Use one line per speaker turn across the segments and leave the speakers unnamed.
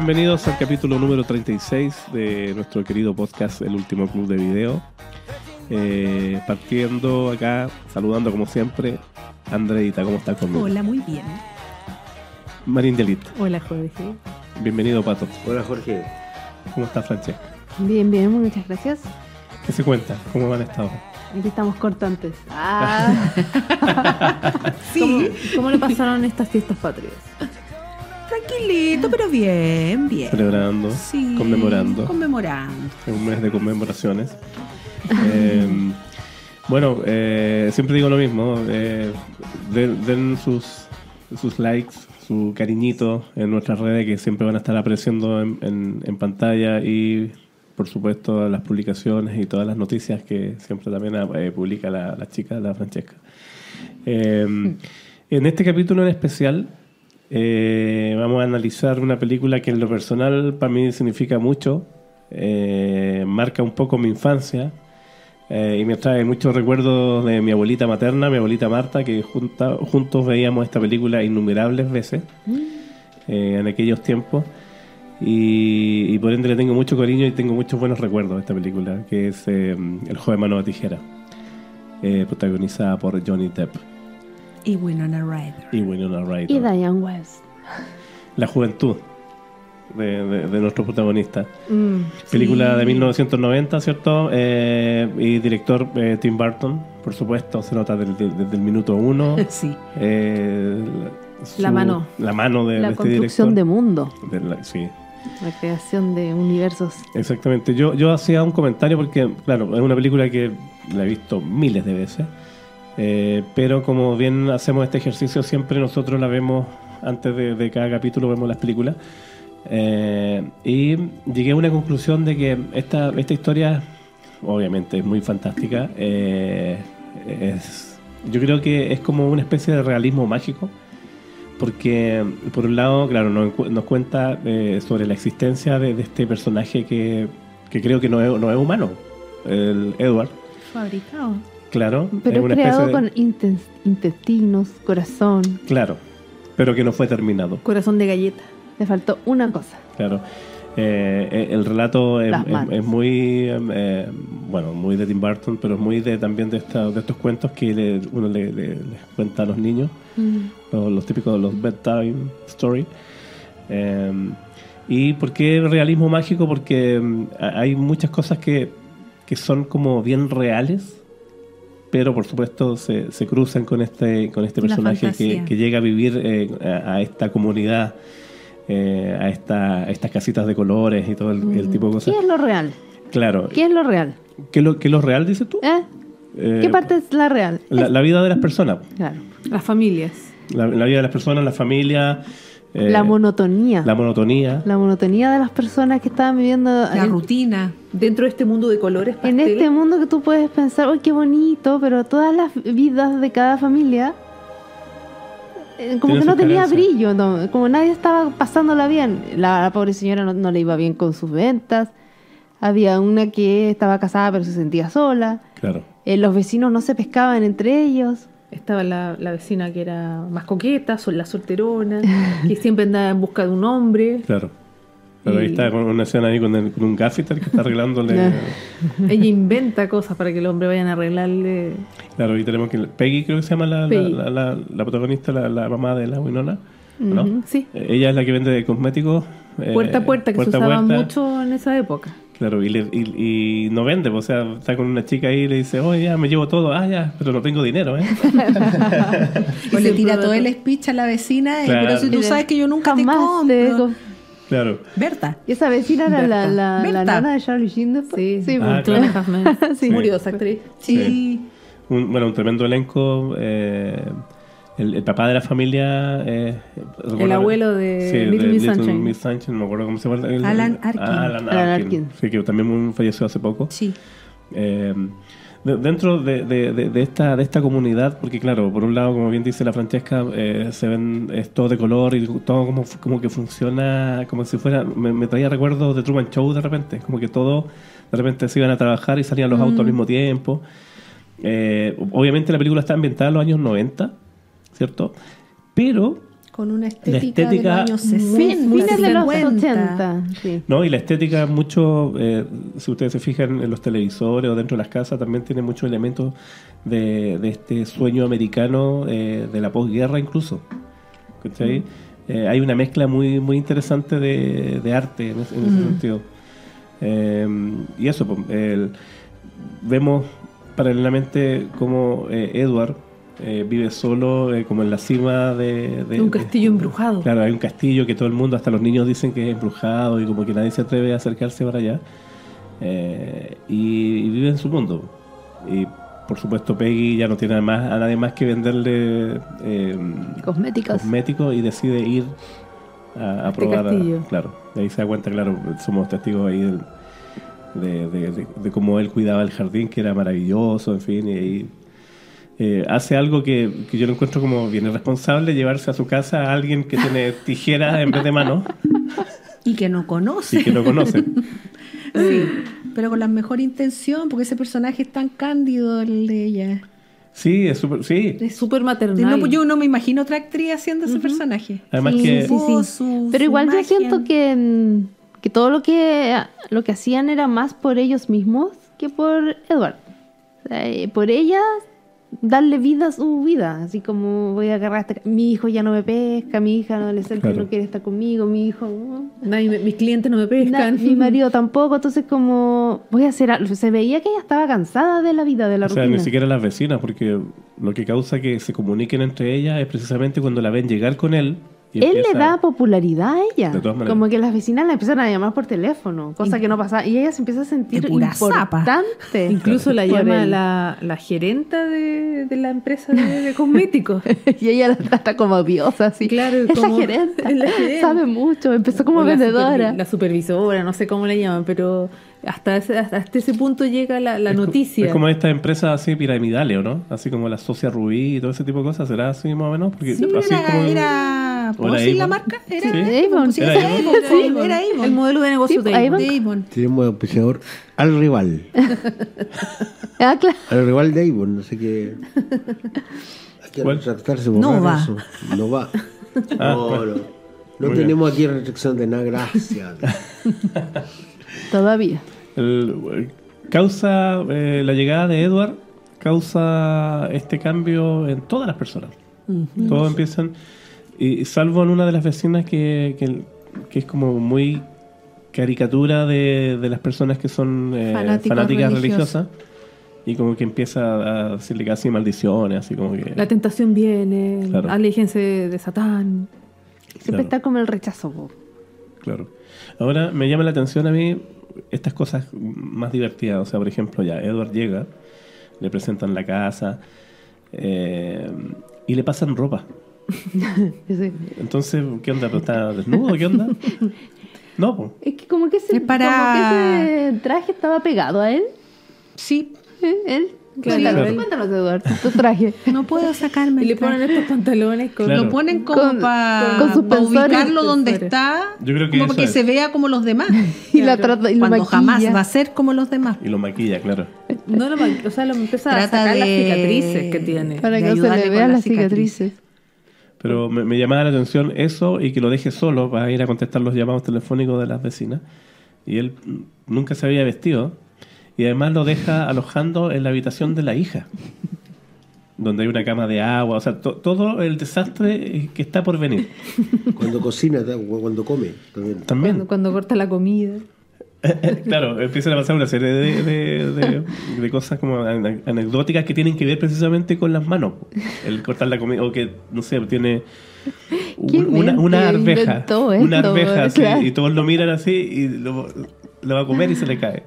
Bienvenidos al capítulo número 36 de nuestro querido podcast El Último Club de Video. Eh, partiendo acá, saludando como siempre, Andreita, ¿cómo estás conmigo?
Hola, muy bien.
Marín Delit,
Hola, Jorge.
bienvenido Pato.
Hola Jorge.
¿Cómo estás Francesca?
Bien, bien, muchas gracias.
¿Qué se cuenta? ¿Cócómo han estado?
Aquí estamos cortantes. Ah,
Sí,
¿Cómo le pasaron estas fiestas patrias?
Tranquilito, pero bien, bien.
Celebrando,
Sí,
conmemorando.
Conmemorando.
Es un mes de conmemoraciones. Eh, bueno, eh, siempre digo lo mismo. eh, den, den sus, sus likes, su cariñito en nuestras redes que siempre van a estar apareciendo en, en- en pantalla y por supuesto las publicaciones y todas las noticias que siempre también eh, publica la, la chica, la Francesca. Eh, en este capítulo en especial eh, vamos a analizar una película que en lo personal para mí significa mucho, eh, marca un poco mi infancia eh, y me trae muchos recuerdos de mi abuelita materna, mi abuelita Marta, que junta- juntos veíamos esta película innumerables veces eh, en aquellos tiempos. Y, y por ende le tengo mucho cariño y tengo muchos buenos recuerdos de esta película, que es El joven mano de tijera, protagonizada por Johnny Depp
Y Winona Ryder.
y Winona Ryder.
Y Diane West.
La juventud de, de- de nuestro protagonista.
Mm,
Película
Sí.
de 1990, ¿cierto? Eh, y director eh, Tim Burton, por supuesto, se nota desde, desde el minuto uno.
Sí.
Eh, su-
La mano.
La mano de,
la
de este
construcción de
director.
mundo,
De la- sí,
la creación de universos.
exactamente. Yo, yo hacía un comentario porque, claro, es una película que la he visto miles de veces. Eh, pero como bien hacemos este ejercicio, siempre nosotros la vemos antes de, de cada capítulo, vemos las películas. Eh, y llegué a una conclusión de que esta, esta historia, obviamente, es muy fantástica. eh, es, yo creo que es como una especie de realismo mágico. Porque, por un lado, claro, nos, nos cuenta eh, sobre la existencia de, de este personaje que, que creo que no es, no es humano, el Edward.
Fabricado.
Claro, es
Pero
una
creado
de-
con intestinos, corazón.
Claro, pero que no fue terminado.
Corazón de galleta.
Le faltó una cosa.
Claro. Eh, eh, el relato es, es- es muy, eh, eh, bueno, muy de Tim Burton, pero es muy de, también de, esta- de estos cuentos que le- uno le, cuenta a los niños, los, los típicos, los bedtime story. Eh, ¿Y por qué realismo mágico? Porque mm, a- hay muchas cosas que, que son como bien reales, pero por supuesto se, se cruzan con este, con este personaje que, llega a vivir eh, a, a esta comunidad, eh, a, esta, a estas casitas de colores y todo el, el tipo de cosas.
¿Qué es lo real?
Claro.
¿Qué es lo real?
¿Qué es lo, qué es lo real, dices tú?
¿Eh?
Eh,
¿Qué parte es la real?
La, la vida de las personas.
Claro.
Las familias.
La, la vida de las personas, la familia. Eh,
la monotonía.
la monotonía.
La monotonía de las personas que estaban viviendo
La
en,
rutina. Dentro de este mundo de colores
en
pastel.
este mundo que tú puedes pensar, ¡ay, qué bonito! Pero todas las vidas de cada familia, eh, como
Tiene
que no tenía brillo, no, como nadie estaba pasándola bien. La, la pobre señora no, no le iba bien con sus ventas. Había una que estaba casada pero se sentía sola.
Claro.
Eh, los vecinos no se pescaban entre ellos.
Estaba la, la vecina que era más coqueta, la solterona, que siempre andaba en busca de un hombre.
Claro. Pero ahí
Y-
está con una escena ahí con, el- con un gaffeter que está arreglándole.
Ella inventa cosas para que el hombre vayan a arreglarle.
claro, y tenemos que. Peggy, creo que se llama la, la, la, protagonista, la, la mamá de la Winona. ¿no?
Sí.
Eh, Ella es la que vende cosméticos. eh,
Puerta a puerta, que
puerta
se usaba mucho en esa época.
Claro, y, le- y, y no vende, pues, o sea, está con una chica ahí y le dice, oye, ya me llevo todo, ah, ya, pero no tengo dinero, ¿eh?
O le tira todo el speech a la vecina, y,
Claro.
pero si tú sabes que yo nunca te
Jamás
compro.
te
Claro.
Berta.
Y esa vecina era la,
Berta.
la, la nana de Charlie Sheen después.
Sí,
sí,
Ah,
pues.
Half Men.
Sí.
Murió esa actriz.
Sí.
Un, bueno, un tremendo elenco. eh, el, el papá de la familia. eh, recuerdo-
abuelo de
sí,
Little Miss Sunshine.
Miss Sunshine, no me acuerdo cómo se llama. el-
Alan Arkin.
Alan
Alan
Arkin.
Arkin.
Sí, que también falleció hace poco.
Sí.
Eh, de- dentro de, de- de- de esta, de esta comunidad, porque claro, por un lado, como bien dice la Francesca, eh, se ven es todo de color y todo como, como que funciona como si fuera, me, me traía recuerdos de Truman Show de repente, como que todo de repente se iban a trabajar y salían los autos al mismo tiempo. Eh, obviamente la película está ambientada en los años 90, ¿cierto? Pero
Con una estética,
estética
de los años 60,
Fines de los
50.
80. Sí.
No, y la estética mucho, eh, si ustedes se fijan en los televisores o dentro de las casas, también tiene muchos elementos de, de este sueño americano eh, de la posguerra incluso. ¿Cachai? Eh, hay una mezcla muy muy interesante de, de arte en ese, en ese sentido. Eh, y eso, pues, el- vemos paralelamente cómo eh, Edward eh, vive solo eh, como en la cima de, de-
un
de-
castillo embrujado.
Claro, hay un castillo que todo el mundo, hasta los niños dicen que es embrujado y como que nadie se atreve a acercarse para allá. Eh, y, y vive en su mundo. Y por supuesto Peggy ya no tiene más, a nadie más que venderle
Cosméticos.
cosméticos y decide ir a, a
Este
probar. a-
castillo.
claro, de ahí se da cuenta, claro, somos testigos ahí del- de, de- de- de cómo él cuidaba el jardín, que era maravilloso, en fin, y ahí eh, hace algo que, que yo lo encuentro como bien irresponsable, llevarse a su casa a alguien que tiene tijeras en vez de manos
Y que no conoce.
y que no conoce.
Sí, pero con la mejor intención, porque ese personaje es tan cándido el de ella.
Sí, es súper, sí.
Es súper maternal.
No, pues yo no me imagino otra actriz haciendo ese personaje.
Además
Sí,
que
sí, sí.
Su-
Pero
su
igual yo
magia.
siento que, mm, que todo lo que lo que hacían era más por ellos mismos que por Edward. O sea, eh, por ellas darle vida a su vida, así como voy a agarrar a este- mi hijo ya no me pesca, mi hija adolescente
Claro.
no quiere estar conmigo, mi hijo.
Nadie me- mis clientes no me
Na-
pescan.
mi marido tampoco, entonces como voy a hacer algo. Se veía que ella estaba cansada de la vida, de la
O sea,
rutina.
ni siquiera las vecinas, porque lo que causa que se comuniquen entre ellas es precisamente cuando la ven llegar con él. Y
Él le da popularidad a ella.
De todas maneras.
Como que las vecinas la empiezan a llamar por teléfono, cosa que no pasaba. Y ella se empieza a sentir importante.
Incluso la llama la, la gerenta de, de la empresa de, de cosméticos.
y ella la trata como diosa, así.
Claro,
es
como-
la gerenta,
es la gerenta.
sabe mucho, empezó como
la
vendedora.
supervi- La supervisora, no sé cómo le llaman, pero hasta ese, hasta ese punto llega la, la
Es
noticia.
Es como estas empresas así piramidales, ¿o no? Así como la Socia Rubí y todo ese tipo de cosas. ¿Será así más o menos? Porque
Sí,
así
era,
como...
era
¿O era
Posi la
Avon?
marca. Era.
Avon.
Sí,
¿Era Avon?
Sí,
era Avon.
El modelo de negocio
Sí,
de Avon.
Tenemos auspiciador al rival.
Ah, claro.
Al rival de Avon, no sé qué. Hay que retractarse
No
borrar
va.
eso. No va.
Ah,
no,
bueno.
no. No tenemos aquí restricción de nada, gracias.
Todavía.
El- causa eh, la llegada de Edward causa este cambio en todas las personas. Todos empiezan, y salvo en una de las vecinas que, que, que es como muy caricatura de, de las personas que son eh, fanáticas religiosas y como que empieza a decirle casi maldiciones, así como que...
La tentación viene,
Claro.
aléjense de Satán.
Siempre
Claro.
está como el rechazo.
Claro. Ahora me llama la atención a mí estas cosas más divertidas. O sea, por ejemplo, ya Edward llega, le presentan la casa eh, y le pasan ropa. Entonces, ¿qué onda? ¿Pero ¿Está desnudo? ¿Qué onda? No, po.
Es que como que, ese,
para-
como que ese traje estaba pegado a él.
Sí,
¿eh? Él.
Claro,
Cuéntanos, Eduardo, tu traje.
no puedo sacarme.
Y le ponen estos pantalones con...
Claro.
Lo ponen como
Con-
para
con
ubicarlo donde está,
Yo creo que
como que
es.
se vea como los demás.
Y la
Claro.
trata y lo
Cuando
maquilla.
jamás va a ser como los demás.
Y lo maquilla, claro.
No lo ma- o sea, lo empieza a sacar las cicatrices que tiene.
Para que no se le vean
la
las cicatrices.
Pero me, me llamaba la atención eso y que lo deje solo para ir a contestar los llamados telefónicos de las vecinas. Y él nunca se había vestido. Y además lo deja alojando en la habitación de la hija. Donde hay una cama de agua. O sea, to- todo el desastre que está por venir.
Cuando cocina, cuando come. También.
También.
Cuando, cuando corta la comida.
claro, empiezan a pasar una serie de, de- de- de cosas como ane- anecdóticas que tienen que ver precisamente con las manos. El cortar la comida, o que, no sé, tiene
¿Quién
un- una, una arveja. Una arveja así,
Claro.
y todos lo miran así y lo, lo va a comer y se le cae.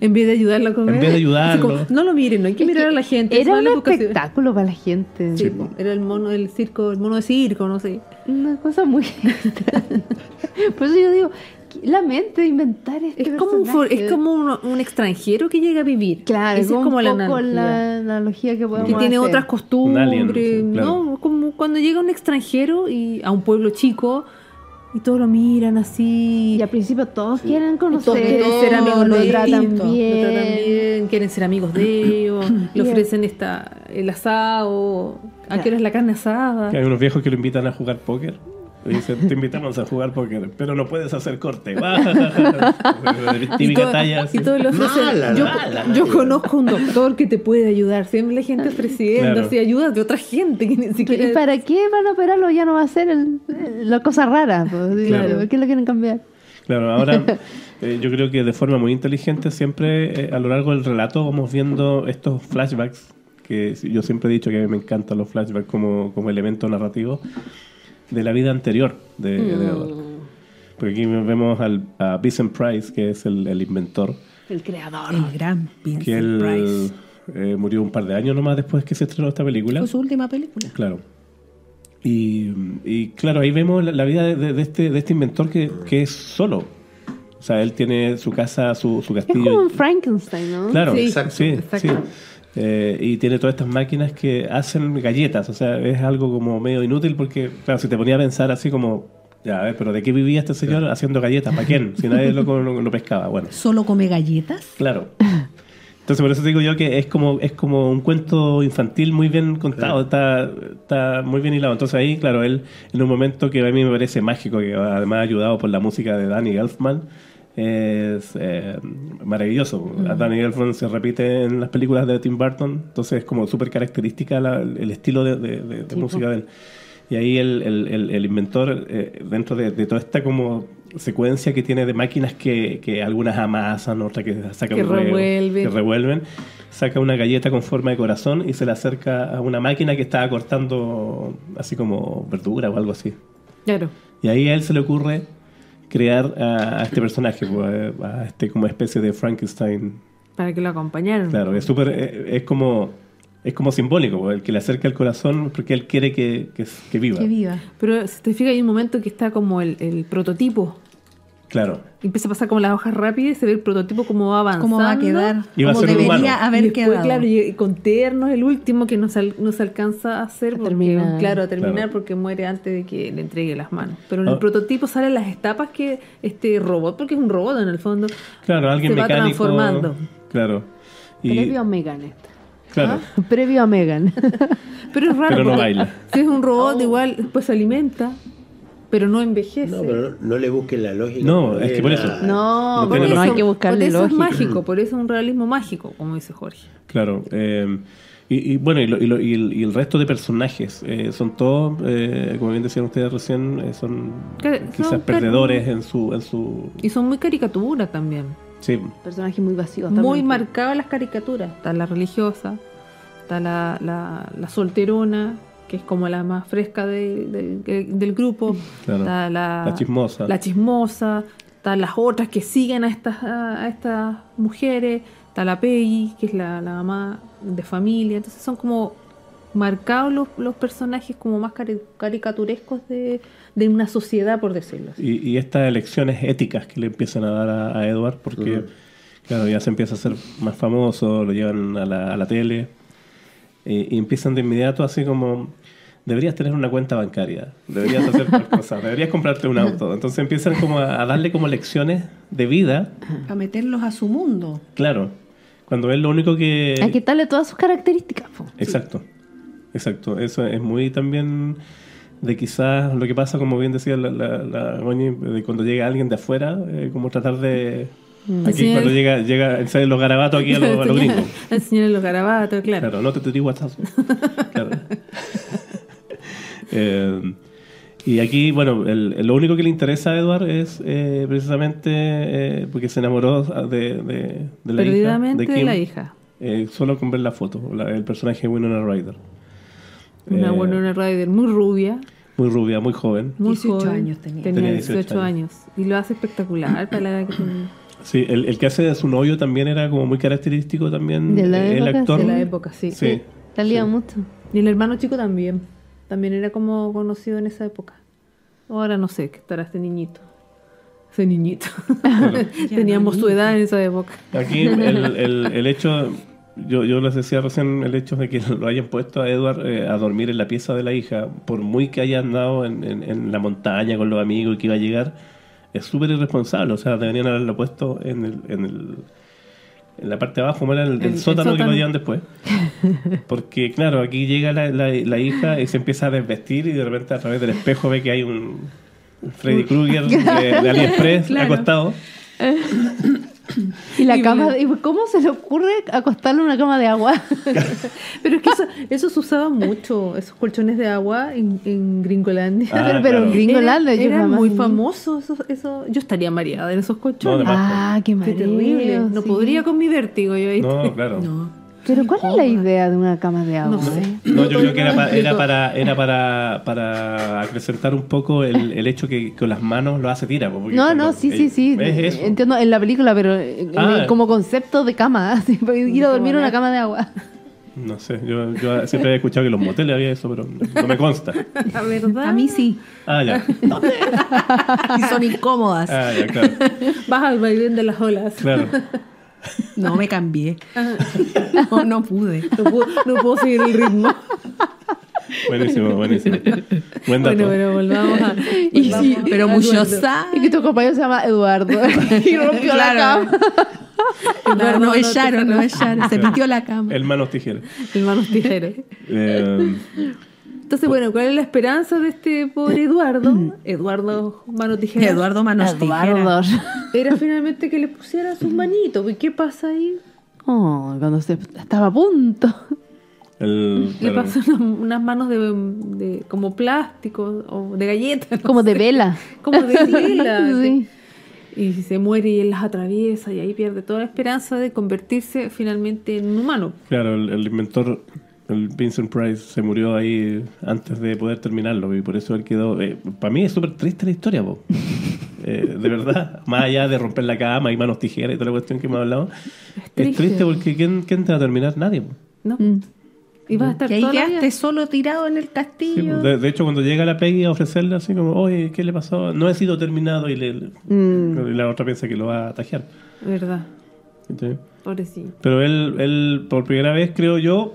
En vez de ayudarlo a comer.
En vez de ayudarlo.
como, no lo miren, no hay que
Es
mirar
que
a la gente.
Era un
educación.
espectáculo para la gente.
Sí, era el mono del circo, el mono de circo, no sé.
Una cosa muy extraña. Por eso yo digo, la mente de inventar este
Es como, un, for- es como un, un extranjero que llega a vivir.
Claro,
es
un
como la
poco
analogía.
la analogía que podemos
que tiene
hacer.
otras costumbres,
Un alien, sí, claro.
¿no? Como cuando llega un extranjero y a un pueblo chico y todos lo miran así.
Y al principio todos quieren
y todos
conocer,
quieren ser amigos
lo
de
tratan
ellos, lo
bien.
tratan bien, quieren ser amigos de ellos, le ofrecen esta, el asado, ¿a qué hora es la carne asada?
Que hay unos viejos que lo invitan a jugar póker. Y dicen, te invitamos a jugar póker, pero no puedes hacer corte.
Y,
Típica
todo-
talla.
y le ofrecen,
Mala,
yo,
mala,
yo
mala.
conozco un doctor que te puede ayudar. Siempre la gente ofreciendo
Claro.
así ayuda de otra gente que ni
¿Y
siquiera...
para qué van a operarlo? Ya no va a ser el- la cosa rara. pues,
Claro.
¿Por qué lo quieren cambiar?
Claro, ahora eh, yo creo que de forma muy inteligente siempre eh, a lo largo del relato vamos viendo estos flashbacks, que yo siempre he dicho que a mí me encantan los flashbacks como, como elemento narrativo de la vida anterior de, de Edward. Porque aquí vemos al, a Vincent Price, que es el, el inventor,
El creador.
El gran Vincent
que él
Price.
eh, murió un par de años nomás después que se estrenó esta película.
Fue su última película.
Claro. Y, y, claro, ahí vemos la, la vida de, este, de este inventor que, que es solo. O sea, él tiene su casa, su, su
Es
castillo.
como un Frankenstein, ¿no?
Claro,
Sí,
exacto. Sí,
exacto.
sí. Eh, y tiene todas estas máquinas que hacen galletas. O sea, es algo como medio inútil porque, claro, si te ponía a pensar así como, ya, a ver, pero ¿de qué vivía este señor haciendo galletas? ¿Para quién? Si nadie lo, lo, lo pescaba. Bueno,
¿Solo come galletas?
claro. Entonces, por eso digo yo que es como, es como un cuento infantil muy bien contado, está, está muy bien hilado. Entonces ahí, claro, él en un momento que a mí me parece mágico, que además ayudado por la música de Danny Elfman, es eh, maravilloso. A Danny Elfman se repite en las películas de Tim Burton, entonces es como súper característica la- el estilo de, de- de- de música de él. Y ahí el, el- el- el inventor, eh, dentro de, de toda esta como secuencia que tiene de máquinas que, que algunas amasan, otras que sacan
Que
huevo,
revuelven.
que revuelven, saca una galleta con forma de corazón y se la acerca a una máquina que estaba cortando así como verdura o algo así.
Claro.
Y ahí a él se le ocurre crear a, a este personaje, pues, a a este como especie de Frankenstein.
Para que lo acompañaran.
Claro, es súper, eh, es como, es como simbólico, pues, el que le acerca el corazón porque él quiere que, que, que viva.
Que viva.
Pero si te fijas, hay un momento que está como el, el prototipo.
Claro.
Y empieza a pasar como las hojas rápidas y se ve el prototipo cómo va avanzando.
¿Cómo va a quedar?
Iba a
¿Cómo
ser
debería
humano.
haber
y después,
quedado?
claro, y con Terno es el último que no se, al- no se alcanza a hacer.
A
porque,
terminar.
Claro, a terminar
Claro.
porque muere antes de que le entregue las manos. Pero en el
Ah.
prototipo salen las etapas que este robot, porque es un robot en el fondo,
Claro, alguien
se va transformando.
Claro. Y,
Previo a Megan. esta.
claro.
Previo a Megan.
Pero es raro.
Pero no baila.
Si es un robot, igual después se alimenta, pero no envejece.
No, pero no, no le busquen la lógica.
No, es que por eso.
No,
No
porque
tiene
no hay
lógica.
que buscarle
por eso
lógica.
es mágico, por eso es un realismo mágico, como dice Jorge.
Claro. eh, y, y bueno, y, lo- y lo- y el, y el resto de personajes eh, son todos, eh, como bien decían ustedes recién, eh, son quizás
son
perdedores en su, en su.
Y son muy caricaturas también.
Sí,
Personaje muy vacío.
Muy
también.
marcadas las caricaturas. Está la religiosa, está la, la, la solterona, que es como la más fresca de- del- del grupo.
Claro.
Está la,
La chismosa.
La chismosa. Están las otras que siguen a estas, a, a estas mujeres. Está la Peggy, que es la, la mamá de familia. Entonces son como marcados los, los personajes como más cari- caricaturescos de, de una sociedad, por decirlo así.
Y, y estas elecciones éticas que le empiezan a dar a, a Edward, porque, claro, ya se empieza a ser más famoso, lo llevan a la, a la tele, eh, y empiezan de inmediato así como, deberías tener una cuenta bancaria, deberías hacer tal cosa, deberías comprarte un auto. Entonces empiezan como a, a darle como lecciones de vida,
A meterlos a su mundo.
claro, cuando es lo único que...
Hay que darle todas sus características. po.
Exacto, exacto. Eso es muy también de quizás lo que pasa, como bien decía la, la, la Goñi, de cuando llega alguien de afuera, eh, como tratar de... Aquí
Sí.
cuando llega, llega enseñan los garabatos aquí a los, a los gringos.
Enseñarle los garabatos, claro.
Claro, no te tiré guatazo. Claro. Eh, y aquí, bueno, el- lo único que le interesa a Edward es eh, precisamente eh, porque se enamoró de, de, de la
Perdidamente
hija.
de
Kim,
la hija.
eh, solo con ver la foto, la- el personaje de Winona Ryder.
Una
Eh,
Winona Ryder muy rubia,
Muy rubia, muy joven.
muy
18
joven.
años tenía.
Tenía
Tenía
18,
18
años. Y lo hace espectacular para la edad que tenía.
Sí, el, el que hace de su novio también era como muy característico también.
De la
el
época,
actor.
De la época, sí.
Sí.
Salía
Sí.
mucho.
Y el hermano chico también. También era como conocido en esa época. Ahora no sé qué estará este niñito. Ese niñito. Teníamos su edad en esa época.
Aquí el, el- el hecho, yo, yo les decía recién, el hecho de que lo hayan puesto a Edward eh, a dormir en la pieza de la hija, por muy que haya andado en, en- en la montaña con los amigos y que iba a llegar, es súper irresponsable. O sea, deberían haberlo puesto en, el, en, el- en la parte de abajo, era el, el sótano, que lo llevan después. Porque, claro, aquí llega la, la- la hija y se empieza a desvestir y de repente a través del espejo ve que hay un un Freddy Krueger de, de AliExpress
Claro.
acostado.
Y la
Y
cama, y ¿cómo se le ocurre acostarle en una cama de agua?
Pero es que eso, eso se usaba mucho, esos colchones de agua en, en Gringolandia.
Ah,
pero
claro.
en Gringolandia
Era,
yo
era
jamás
muy famoso eso, eso. Yo estaría mareada en esos colchones.
No.
Ah, qué
terrible. No
sí.
podría con mi vértigo yo ahí.
No, claro.
No.
Pero ¿cuál es la idea de una cama de agua?
No sé.
No, yo creo que era, pa-
Completo.
era para era para, para acrecentar un poco el, el hecho que con las manos lo hace tira.
No, no, sí, sí,
eh,
sí.
Es.
Entiendo en la película, pero eh,
Ah.
como concepto de cama, para ir a dormir en una cama de agua.
No sé, yo, yo siempre había escuchado que en los moteles había eso, pero no me consta.
La verdad.
A mí sí.
Ah, ya.
Y son incómodas.
Ah, ya, claro.
Vas al vaivén de las olas.
Claro.
No, me cambié. No, no pude.
No puedo, no puedo seguir el ritmo.
Buenísimo, buenísimo. Buen dato.
Bueno, pero volvamos a.
Y
volvamos
sí,
a-
pero
a
mucho
Eduardo.
Y que tu compañero se llama Eduardo. y rompió
Claro.
la cama.
No,
No,
no,
no,
es Sharon,
no,
no es Sharon. Se metió la cama.
El manos tijeras.
El manos tijeras.
Eh,
Entonces, bueno, ¿cuál es la esperanza de este pobre Eduardo? Eduardo Mano Tijeras.
Eduardo Manos Tijeras.
Eduardo.
Era finalmente que le pusiera sus manitos. ¿Y qué pasa ahí?
Oh, cuando se estaba a punto.
el,
Le
claro.
pasan unas, unas manos de, de- como plástico o de galletas. no
Como de vela.
Como de vela.
Sí.
Y se muere y él las atraviesa y ahí pierde toda la esperanza de convertirse finalmente en un humano.
Claro, el, el inventor, el Vincent Price, se murió ahí antes de poder terminarlo y por eso él quedó... eh, para mí es súper triste la historia, po. Eh, de verdad, más allá de romper la cama y manos tijeras y toda la cuestión que hemos hablado, es triste,
triste.
porque ¿quién, quién te va a terminar? Nadie. po.
¿No?
Mm.
Y vas a estar
Que ahí quedaste solo tirado en el
Sí,
castillo.
de, de hecho, cuando llega la Peggy a ofrecerle así como, oye, ¿qué le pasó? No he sido terminado y, le,
Mm.
y la otra piensa que lo va a tajear.
¿Verdad? Pobrecito.
Pero él, él, por primera vez, creo yo,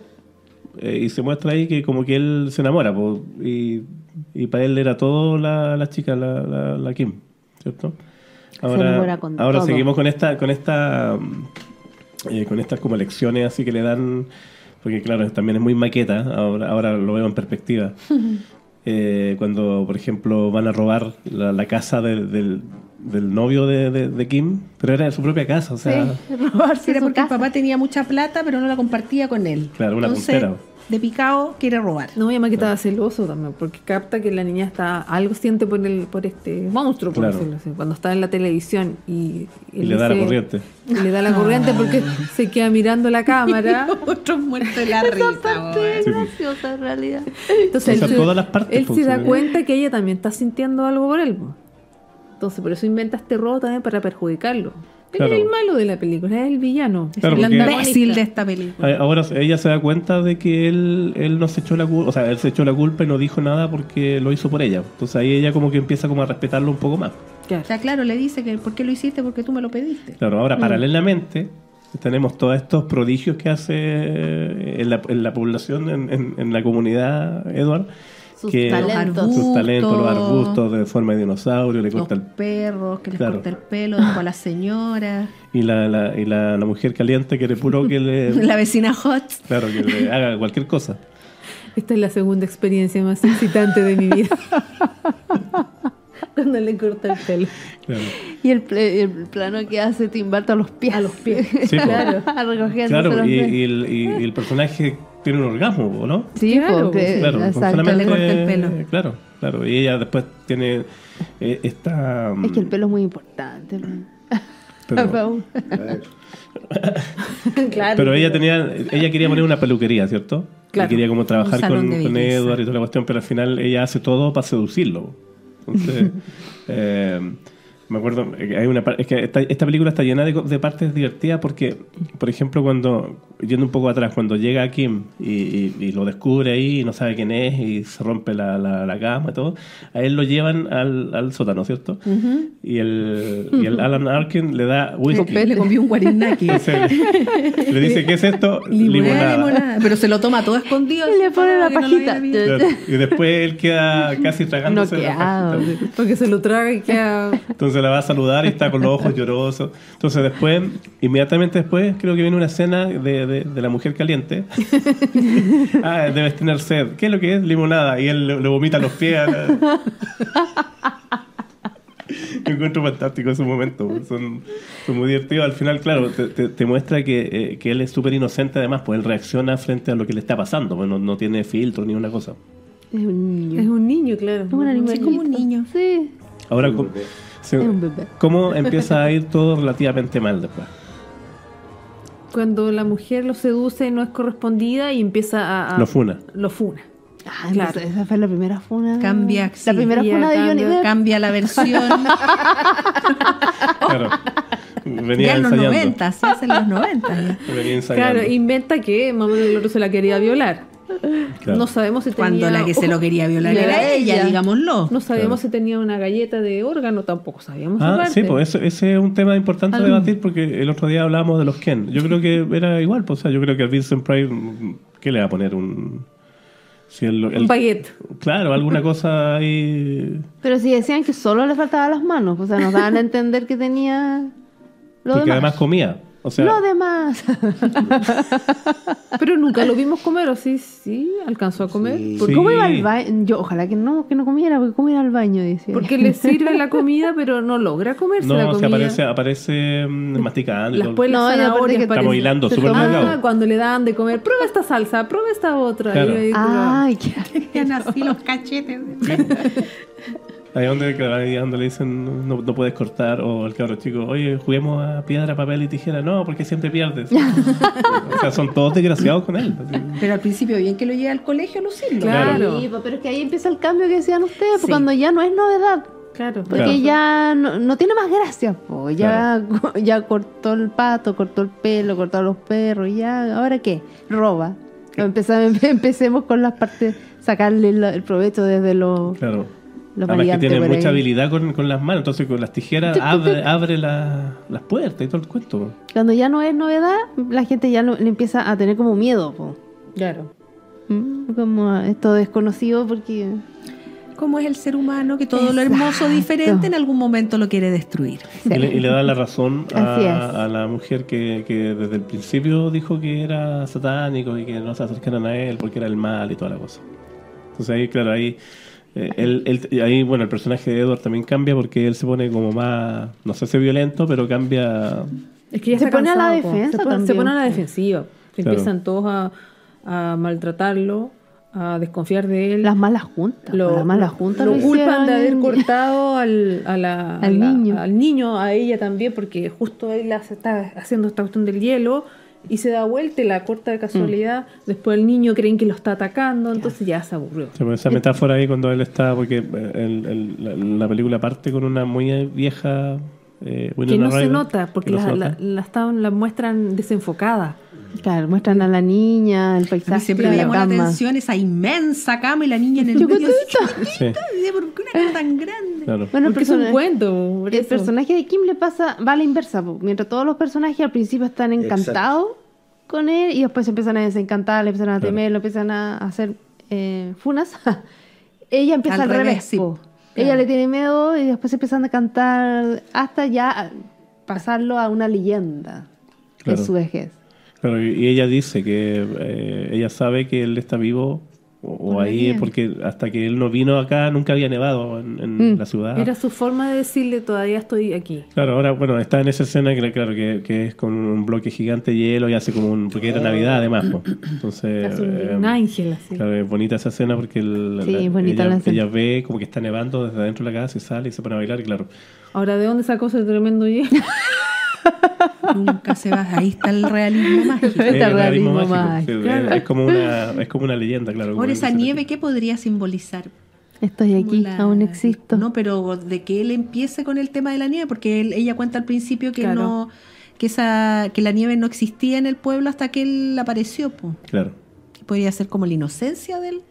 eh, y se muestra ahí que como que él se enamora, po, y, y para él era todo la, la chica, la, la, la Kim, ¿cierto?
enamora con
ahora
todo.
seguimos con esta, con esta, eh, con estas como lecciones así que le dan, porque claro, también es muy maqueta, ahora, ahora lo veo en perspectiva. Eh, cuando, por ejemplo, van a robar la, la casa del, del, del novio de, de- de Kim, pero era de su propia casa, o sea...
Sí, robarse
Era
su
porque el
casa.
papá tenía mucha plata, pero no la compartía con él.
Claro, una
Entonces,
puntera.
De picado quiere robar.
No, mi mamá que estaba celoso también, porque capta que la niña está algo siente por el por este monstruo, por
Claro.
decirlo así. Cuando está en la televisión y,
Y le da la corriente.
y le da la corriente porque se queda mirando la cámara.
Otros muertos de la risa.
Es
Sí.
graciosa en realidad.
Entonces
O sea,
él, se-
todas las partes,
él
pues,
se da cuenta que ella también está sintiendo algo por él. Entonces por eso inventa este robo también para perjudicarlo. Él
Claro.
es el malo de la película, es el villano.
Claro,
el.
Imbécil de esta película.
Ahora ella se da cuenta de que él, él no se echó la culpa, o sea, él se echó la culpa y no dijo nada porque lo hizo por ella. Entonces ahí ella como que empieza como a respetarlo un poco más.
Claro.
O sea, claro, le dice que ¿por qué lo hiciste? Porque tú me lo pediste.
Claro, ahora paralelamente tenemos todos estos prodigios que hace eh, en la, en la población, en, en- en la comunidad, Edward.
Sus
que
talentos.
sus talentos, los
Arbustos.
de forma de dinosaurio, le
Los
corta el
perros, que les
Claro.
corta el pelo, a la señora,
y la, la, y la, la mujer caliente quiere puro que le
la vecina Hot.
claro que le haga cualquier cosa.
Esta es la segunda experiencia más excitante de mi vida. Cuando le corta el pelo.
Claro.
Y el, plano que hace Tim Burton a los pies.
A los pies.
Sí.
Claro.
Recogiéndose
Claro,
los
y,
pies.
y el, y- y el personaje tiene un orgasmo, ¿o ¿no?
Sí,
Claro,
porque,
Claro,
exacto.
le corta el pelo.
Claro, claro. Y ella después tiene eh, esta...
Es que el pelo es muy importante.
Pero,
claro.
pero ella tenía, ella quería poner una peluquería, ¿cierto?
Claro,
Y quería como trabajar con, con. Edward y toda la cuestión, pero al final ella hace todo para seducirlo. Entonces, eh, Me acuerdo, eh, hay una par- es que esta, esta película está llena de, co- de partes divertidas porque, por ejemplo, cuando, yendo un poco atrás, cuando llega a Kim y, y- y lo descubre ahí y no sabe quién es y se rompe la, la, la cama y todo, a él lo llevan al, al sótano, ¿cierto? y, el, y el Alan Arkin le da whisky.
Le comió un guarinaki.
Le dice, ¿qué es esto?
Limonada, limonada. Pero se lo toma todo escondido.
Y le pone la
no
pajita.
Y después él queda casi tragándose la
Noqueado.
pajita.
Porque se lo traga y queda.
Entonces la va a saludar y está con los ojos llorosos. Entonces después, inmediatamente después, creo que viene una escena de, de- de la mujer caliente. ah, debes tener sed. ¿Qué es lo que es? Limonada. Y él le, le vomita los pies. a la- Yo encuentro fantástico ese momento. Son, son muy divertidos. Al final, claro, te, te- te muestra que, eh, que él es súper inocente además, pues él reacciona frente a lo que le está pasando. Pues no, no tiene filtro ni una cosa.
Es un niño.
Es un niño, claro.
Es un animalito.
Es como un niño.
Sí.
Ahora, ¿cómo, se-
Es un bebé.
¿cómo empieza a ir todo relativamente mal después?
Cuando la mujer lo seduce y no es correspondida y empieza a. a-
Lo funa.
Lo funa.
Ah,
Claro.
entonces esa fue la primera funa.
Cambia,
La
sí.
primera
Ya
funa de Johnny
cambia.
Depp.
Cambia la versión.
Claro. Venía
ya en los
ensayando.
90, se hace en los 90. ya.
Venía ensayando.
Claro, inventa que Mamá del Loro se la quería violar.
Claro.
No sabemos si
Cuando
tenía.
la que se lo quería violar
Era
era ella,
ella.
digámoslo.
No sabíamos
Claro.
si tenía una galleta de órgano, tampoco sabíamos.
Ah, sí, pues ese, ese es un tema importante debatir porque el otro día hablábamos de los Ken. Yo creo que era igual, pues, o sea, yo creo que al Vincent Price, mm, ¿qué le va a poner? Un. Si el- el-
Un baguette.
claro, alguna cosa ahí.
Pero si decían que solo le faltaban las manos, o sea, nos daban a entender que tenía lo
porque
demás.
además comía. O sea,
lo demás.
Pero nunca lo vimos comer, ¿o sí? Sí, alcanzó a comer.
Sí.
¿Por-
Sí.
¿Cómo iba al baño? Yo, ojalá que no, que no comiera, porque cómo ir al baño, decía.
Porque le sirve la comida, pero no logra comerse la
no,
comida.
se aparece, aparece mm, masticando y
Las puede
No,
zanahorias.
Estamos hilando súper.
Ah, cuando le dan de comer, prueba esta salsa, prueba esta otra.
Claro.
Y ahí,
Ay, qué
Tenían así los cachetes.
Ahí donde, claro, donde le dicen no, no puedes cortar, o el cabro chico, oye, juguemos a piedra, papel y tijera. No, porque siempre pierdes. o sea, son todos desgraciados con él. así.
Pero al principio, bien que lo lleve al colegio a lucirlo.
Claro.
Sí, pues, pero es que ahí empieza el cambio que decían ustedes,
Sí.
cuando ya no es novedad.
Claro.
Porque
Claro.
ya no, no tiene más gracia, pues. Ya, ya cortó el pato, cortó el pelo, cortó a los perros, ya, ¿ahora qué? Roba. Empezamos, empecemos con las partes, sacarle el provecho desde lo,
Claro.
Lo
Además que tiene mucha
ahí.
habilidad con, con las manos, entonces con las tijeras abre, abre la- las puertas y todo el cuento.
Cuando ya no es novedad, la gente ya lo- le empieza a tener como miedo, po.
Claro.
Mm, Como esto desconocido porque...
Como es el ser humano, que todo lo hermoso,
Exacto.
diferente, en algún momento lo quiere destruir.
Y, le, y le da la razón a, a la mujer que, que desde el principio dijo que era satánico y que no se acercaran a él porque era el mal y toda la cosa. Entonces ahí, claro, ahí, eh, él- él- ahí bueno, el personaje de Edward también cambia porque él se pone como más, no sé si violento, pero cambia...
Es que ya
Se pone a la defensa
Se pone, se pone a la defensiva.
Claro.
Empiezan todos a, a maltratarlo, a desconfiar de él.
Las malas juntas.
lo,
las malas juntas
lo
lo
culpan de haber cortado al, a la- a
Al
la-
niño.
al niño, a ella también, porque justo él hace- está haciendo esta cuestión del hielo y se da vuelta y la corta de casualidad. Después el niño creen que lo está atacando, entonces ya se aburrió.
Se pone esa metáfora ahí cuando él está, porque eh, el- el- la, la película parte con una muy vieja... Eh,
Que no se nota, porque
no
la, la, la la muestran desenfocada.
Claro, muestran a la niña, el
A mí
paisaje,
siempre me
la
llamó la
cama.
atención esa inmensa cama y la niña en el medio. así,
Sí,
¿Por qué una cara tan grande?
Claro.
Bueno, el,
porque es un cuento. por
el
eso.
personaje de Kim le pasa, va a la inversa, po. mientras todos los personajes al principio están encantados con él y después se empiezan a desencantar, le empiezan a
Claro.
temer, le empiezan a hacer eh, funas. Ella empieza
Al
al,
revés,
revés,
sí.
po. Ella le tiene miedo y después se empiezan a cantar hasta ya pasarlo a una leyenda
Claro.
de su vejez.
Claro, y y ella dice que eh, ella sabe que él está vivo o, o ahí porque hasta que él no vino acá nunca había nevado en, en
Mm.
la ciudad.
Era su forma de decirle, todavía estoy aquí.
Claro, ahora bueno, está en esa escena que claro que, que es con un bloque gigante de hielo y hace como un porque era Navidad además, entonces
Casi un,
eh,
un ángel así.
Claro, es bonita esa escena porque el-
Sí, bonita
ella,
la escena.
ella ve como que está nevando desde adentro de la casa y sale y se pone a bailar y claro.
Ahora, ¿de dónde sacó ese tremendo hielo?
Nunca se va. Ahí está el realismo mágico.
El realismo
mágico,
mágico.
sí, es- es, como una, es como una leyenda, claro.
Ahora, esa nieve, ¿qué podría simbolizar?
Estoy aquí,
La-
aún existo.
No, pero de que él empiece con el tema de la nieve, porque él- ella cuenta al principio que
Claro.
no que esa que la nieve no existía en el pueblo hasta que él apareció. pues.
Claro.
Podría ser como la inocencia de él.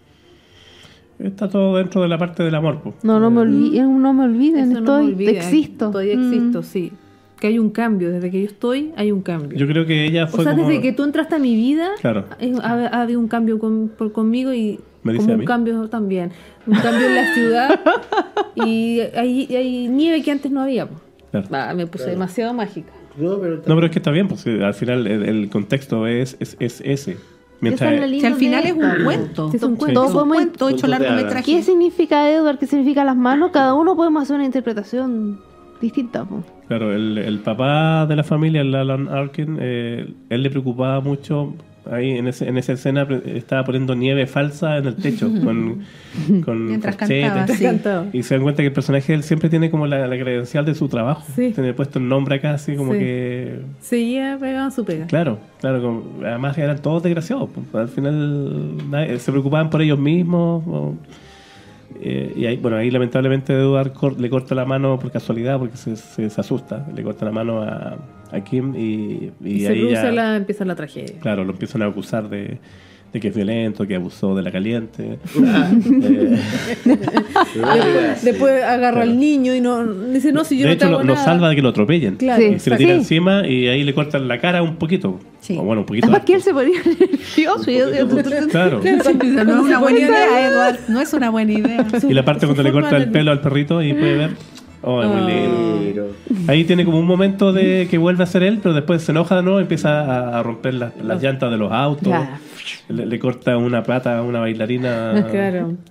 Está todo dentro de la parte del amor. pues.
No, no me olviden, no me olviden,
Eso no me
estoy,
olvida,
existo.
Todavía
Mm.
existo, sí. Que hay un cambio. Desde que yo estoy, hay un cambio.
Yo creo que ella
o
fue
sea,
como...
desde que tú entraste a mi vida,
Claro.
ha, ha habido un cambio con- por, conmigo y
¿Me dice
como
a
un cambio también. Un cambio en la ciudad y hay, hay nieve que antes no había.
Claro.
Va, me puse demasiado mágica.
No, pero,
No, pero es que está bien, pues al final el, el contexto es, es, es ese. Mientras,
es
Si al final
de
es un cuento.
Sí, es un
Sí.
cuento.
Todos
Es un
podemos-
cuento hecho largometraje.
¿Qué significa Edward? ¿Qué significa las manos? Cada uno podemos hacer una interpretación distinta. po.
Claro, el, el papá de la familia, el Alan Arkin, eh, él le preocupaba mucho. Ahí en, ese, en esa escena estaba poniendo nieve falsa en el techo con, con
Mientras cantaba, sí.
Y se dan cuenta que el personaje él siempre tiene como la, la credencial de su trabajo.
Sí.
Tiene puesto el nombre acá, así como
Sí.
que.
Seguía pegando su pega.
Claro, claro. como- además eran todos desgraciados. pues, Al final nadie- se preocupaban por ellos mismos. o- eh, y ahí, bueno, ahí lamentablemente Edward cor- le corta la mano por casualidad porque se, se- se asusta. Le corta la mano a, a Kim y, y
Y, se
ahí ya,
la, empieza la tragedia.
claro, lo empiezan a acusar de, de que es violento, que abusó de la caliente. Eh,
Después agarra
Claro.
al niño y no dice, no, si yo
de
no
hecho,
te
lo,
hago
lo
nada.
salva de que lo atropellen.
Claro.
Sí.
Y se le tira
Sí.
encima y ahí le cortan la cara un poquito.
Sí.
O bueno, un poquito.
Además que él se ponía nervioso. y yo- yo-
Claro.
No es una buena idea, Edward. No es una buena idea.
Y la parte cuando le corta el pelo al perrito y puede ver. Oh, es muy
Ah.
lindo. Ahí tiene como un momento de que vuelve a ser él, pero después se enoja de nuevo y empieza a, a romper las, las llantas de los autos.
Claro.
Le, le corta una pata a una bailarina.
Claro.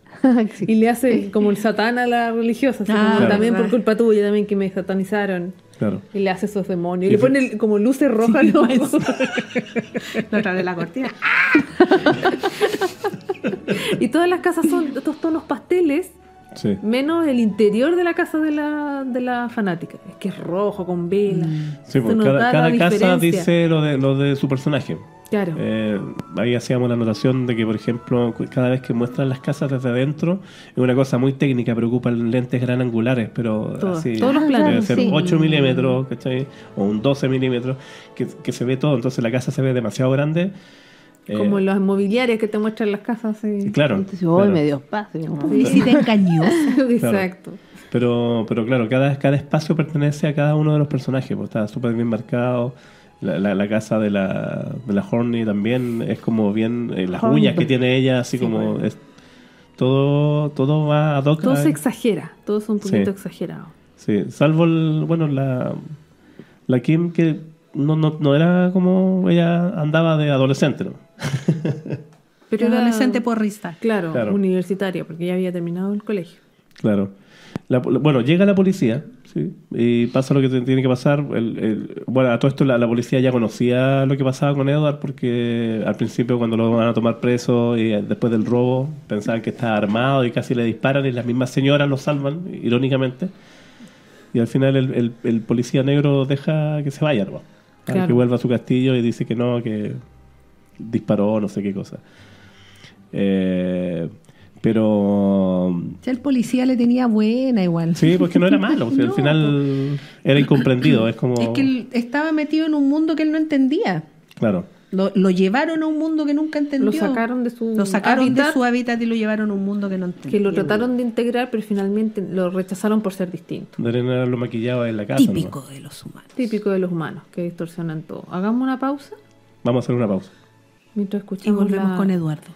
Sí.
Y le hace como el satán a la religiosa. así
Ah,
como,
Claro.
También por culpa tuya, también que me satanizaron.
Claro.
Y le hace esos demonios.
Y
le pone el- como luces rojas en los ojos.
Vez la cortina.
Y todas las casas son de estos tonos pasteles,
Sí.
menos el interior de la casa de la, de la fanática. Es que es rojo, con vela.
Sí,
Eso
pues cada,
da
cada casa dice lo de, lo de su personaje.
Claro.
Eh, ahí hacíamos la anotación de que, por ejemplo, cada vez que muestran las casas desde adentro, es una cosa muy técnica, preocupan lentes gran angulares, pero
Todo,
así.
todos los
Ah,
planos.
Debe ser
sí.
8 milímetros, ¿cachai? O un 12 milímetros, que, que se ve todo, entonces la casa se ve demasiado grande. Eh,
como las inmobiliarias que te muestran las casas. sí.
Claro.
Entonces, oh,
claro.
me dio espacio.
Y si te engañó.
Exacto.
Pero, pero claro, cada, cada espacio pertenece a cada uno de los personajes, pues está súper bien marcado. La, la- la casa de la, de la Horny también es como bien. eh, las
Horny.
uñas que tiene ella, así como. Es, todo, todo va a hoc
Todo se exagera. Todo es un poquito
Sí.
exagerado.
Sí, salvo el, bueno, la, la Kim que no, no, no era como ella andaba de adolescente, ¿no?
Pero
era-
adolescente porrista.
Claro,
Claro.
universitaria, porque ya había terminado el colegio.
Claro. La- bueno, llega la policía, ¿sí? Y pasa lo que tiene que pasar. El- el- bueno, a todo esto la, la policía ya conocía lo que pasaba con Edward porque al principio cuando lo van a tomar preso y eh, después del robo pensaban que estaba armado y casi le disparan y las mismas señoras lo salvan, irónicamente. Y al final el, el- el policía negro deja que se vaya, ¿no? Para
Claro.
Que vuelva a su castillo y dice que no, que disparó, no sé qué cosa. Eh, pero
Ya el policía le tenía buena igual.
Sí, porque no era malo, o sea, al final era incomprendido, es como...
Es que él estaba metido en un mundo que él no entendía.
Claro,
Lo, lo llevaron a un mundo que nunca entendió.
Lo sacaron de su
Lo sacaron
hábitat,
de su hábitat y lo llevaron a un mundo que no entendió.
que lo trataron de integrar, pero finalmente lo rechazaron por ser distinto.
deberían haberlo maquillado en la casa.
Típico
¿no?
de los humanos.
Típico de los humanos, que distorsionan todo. Hagamos una pausa
Vamos a hacer una pausa.
Mientras
Y
escuchamos,
volvemos
la-
con Eduardo.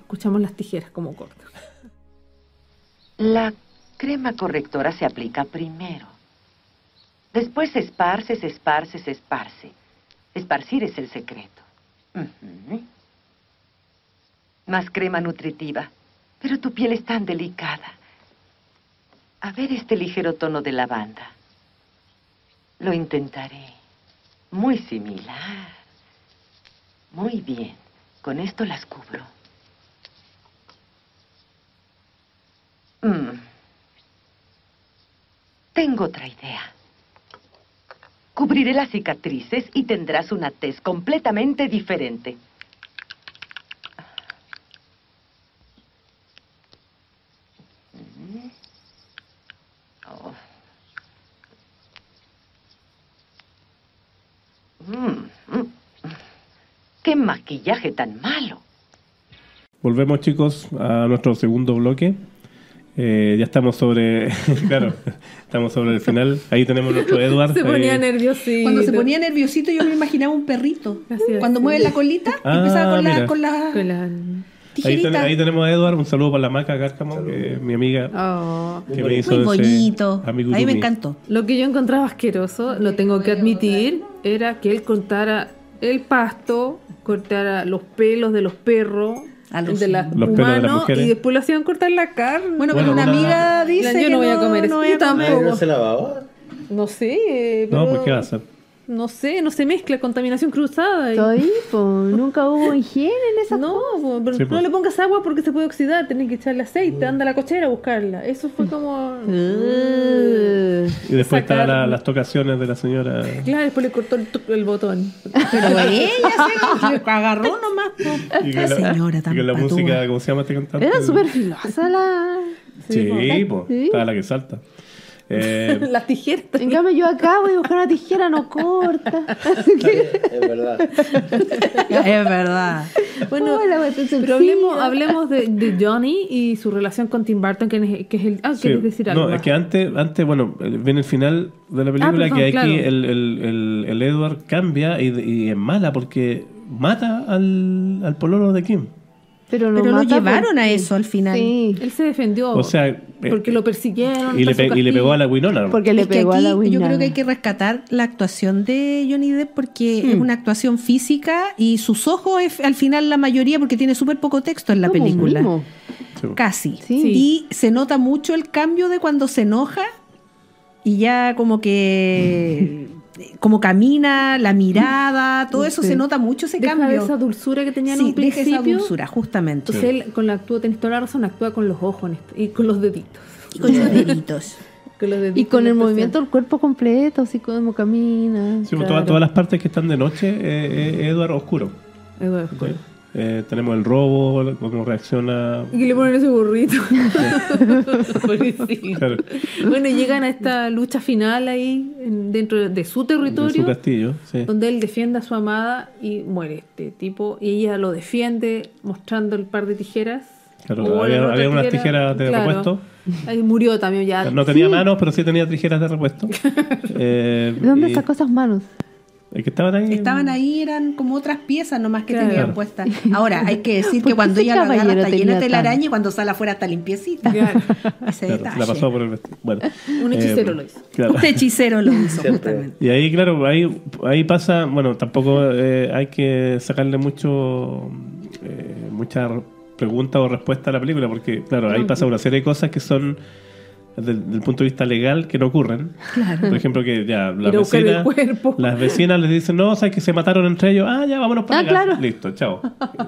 escuchamos las tijeras como cortan.
La crema correctora se aplica primero. Después se esparce, se esparce, se esparce. Esparcir es el secreto. Más crema nutritiva. Pero tu piel es tan delicada. A ver este ligero tono de lavanda. Lo intentaré. Muy similar. Muy bien. Con esto las cubro. Mm. Tengo otra idea. Cubriré las cicatrices y tendrás una tez completamente diferente. ¡Qué maquillaje tan malo!
Volvemos chicos a nuestro segundo bloque. Eh, ya estamos sobre, claro, estamos sobre el final. Ahí tenemos nuestro Edward.
Se ponía
ahí.
nerviosito.
Cuando se ponía nerviosito yo me imaginaba un perrito.
Así
Cuando mueve la colita,
Ah,
empezaba con la,
mira.
con la
Con la-
Ahí,
tijerita.
ten- ahí tenemos a Edward. Un saludo para la maca Cárcamo, que es mi amiga
Oh.
que me hizo
Muy
ese
bonito.
amigurumi.
A mí me encantó.
Lo que yo encontraba asqueroso, lo tengo que admitir, era que él cortara el pasto, cortara los pelos de los perros,
los-
de las
Los de
humanos,
mujeres.
y después lo hacían cortar la carne.
Bueno,
Bueno,
pero una
una-
amiga dice
yo
que
no voy a comer eso.
no comer.
tampoco.
¿No se lavaba?
No sé, pero...
No, pues ¿qué va a hacer?
No sé, no se mezcla contaminación cruzada. y-
Estoy, po, nunca hubo higiene en esa
No, po, pero
Sí,
no
po.
le pongas agua porque se puede oxidar, tenés que echarle aceite, anda a la cochera a buscarla. Eso fue como...
Uh,
Y después la- las tocaciones de la señora.
Claro, después le cortó el, el botón.
Pero ella se agarró nomás. po.
Y
La señora
y con la música, ¿cómo se llama este cantante?
Era súper filosa la...
Sí,
Sí,
po,
sí.
estaba la que salta. Eh,
Las tijeras.
En cambio yo acá voy a buscar una tijera, no corta.
Es verdad.
Es verdad.
Bueno,
Hola, sencilla.
hablemos, hablemos de, de Johnny y su relación con Tim Burton, que es, que es el... Ah,
sí,
¿quieres decir algo?
no, es que antes, antes, bueno, viene el final de la película
Ah, perdón,
que aquí
claro.
el, el, el, el Edward cambia y, y es mala porque mata al, al pololo de Kim.
Pero lo,
Pero lo llevaron a eso al final.
Sí,
Él se defendió.
O sea, eh,
porque lo persiguieron.
y le,
hasta su
pe- y le pegó a la. Winona.
porque le
Es que
pegó a
aquí
la
yo
Winona.
creo que hay que rescatar la actuación de Johnny Depp porque es una actuación física y sus ojos es al final la mayoría porque tiene súper poco texto en la
Como
película.
mimo.
Sí.
Casi.
Sí.
Y se nota mucho el cambio de cuando se enoja y ya como que como camina, la mirada, todo eso
Sí.
se nota mucho ese
Deja
cambio.
esa dulzura que tenía en
sí,
un
deja esa
principio.
dulzura, justamente.
Entonces él con la actúa, tenés toda la razón, actúa con los ojos en esto- y con los deditos.
Y con los deditos.
Con los deditos
Y con el movimiento del cuerpo completo, así como camina.
Sí, pues,
Claro.
todas, todas las partes que están de noche, eh, eh, Edward oscuro.
expresión.
¿sí? Eh, tenemos el robo, cómo reacciona.
Y que le ponen ese burrito. Pobrecito.
Claro,
Bueno, llegan a esta lucha final ahí, en- dentro de su territorio,
su castillo. Sí.
donde él defiende a su amada y muere este tipo. Y ella lo defiende mostrando el par de tijeras.
Claro,
O
había- había unas
tijera,
tijeras de
claro.
repuesto.
Ahí murió también ya.
No tenía manos, pero sí tenía tijeras de repuesto. Eh,
¿De dónde
y-
sacó esas manos?
Que estaban ahí.
Estaban ahí, eran como otras piezas nomás que
Claro.
tenían puestas. Ahora, hay que decir
¿Por
que cuando ella lo agarra está llena de telaraña y cuando sale afuera está limpiecita.
Claro.
Ese
Claro,
detalle.
la pasó por el vestido. Bueno,
Un hechicero
eh,
lo hizo.
claro.
Un hechicero lo hizo, justamente.
Y ahí, claro, ahí, ahí pasa, bueno, tampoco eh, hay que sacarle mucho, eh, mucha re- pregunta o respuesta a la película, porque, claro, ahí pasa una serie de cosas que son, del, del punto de vista legal, que no ocurren. Por ejemplo, que ya las
el
vecinas, las vecinas les dicen, no, sabes que se mataron entre ellos, ah, ya, vámonos para
Ah, claro.
Listo, chao.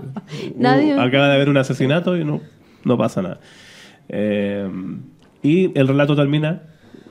Nadie-
acaba de haber un asesinato y no, no pasa nada. Eh, y el relato termina,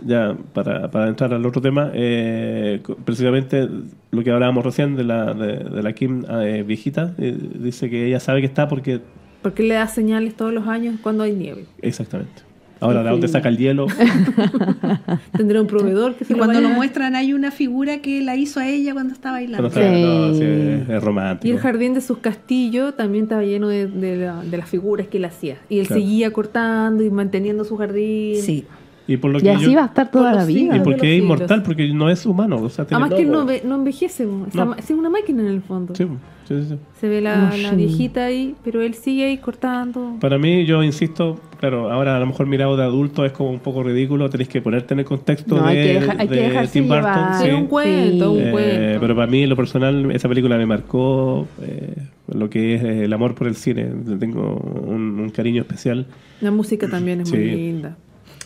ya para, para entrar al otro tema, eh, precisamente lo que hablábamos recién de la, de, de la Kim eh, viejita, eh, dice que ella sabe que está porque...
Porque le da señales todos los años cuando hay nieve.
Exactamente. Ahora, ¿de dónde saca el hielo?
Tendrá un proveedor que se
Y cuando lo
vaya-
muestran hay una figura que la hizo a ella cuando está bailando.
Está- no,
Sí.
sí, es
Y
romántico.
el jardín de sus castillos también estaba lleno de, de la- de las figuras que él hacía. Y él
Claro.
seguía cortando y manteniendo su jardín.
Sí.
Y por lo que
Y así
yo-
va a estar toda la vida.
Y
siglos. de
porque es
siglos.
inmortal, porque no es humano. O sea, tiene-
Además que no,
No,
ve- no envejece, mo. Esa
No.
es una máquina en el fondo.
Sí, sí, sí.
Se ve la, la viejita ahí, pero él sigue ahí cortando.
Para mí, yo insisto, claro, ahora a lo mejor mirado de adulto es como un poco ridículo, tenéis que ponerte en el contexto
No,
de,
hay que dejar- hay que
de
dejarse
Tim Burton.
Es un cuento, un
Eh,
cuento.
pero para mí, en lo personal, esa película me marcó eh, lo que es eh, el amor por el cine. Tengo un, un cariño especial.
La música también es muy linda.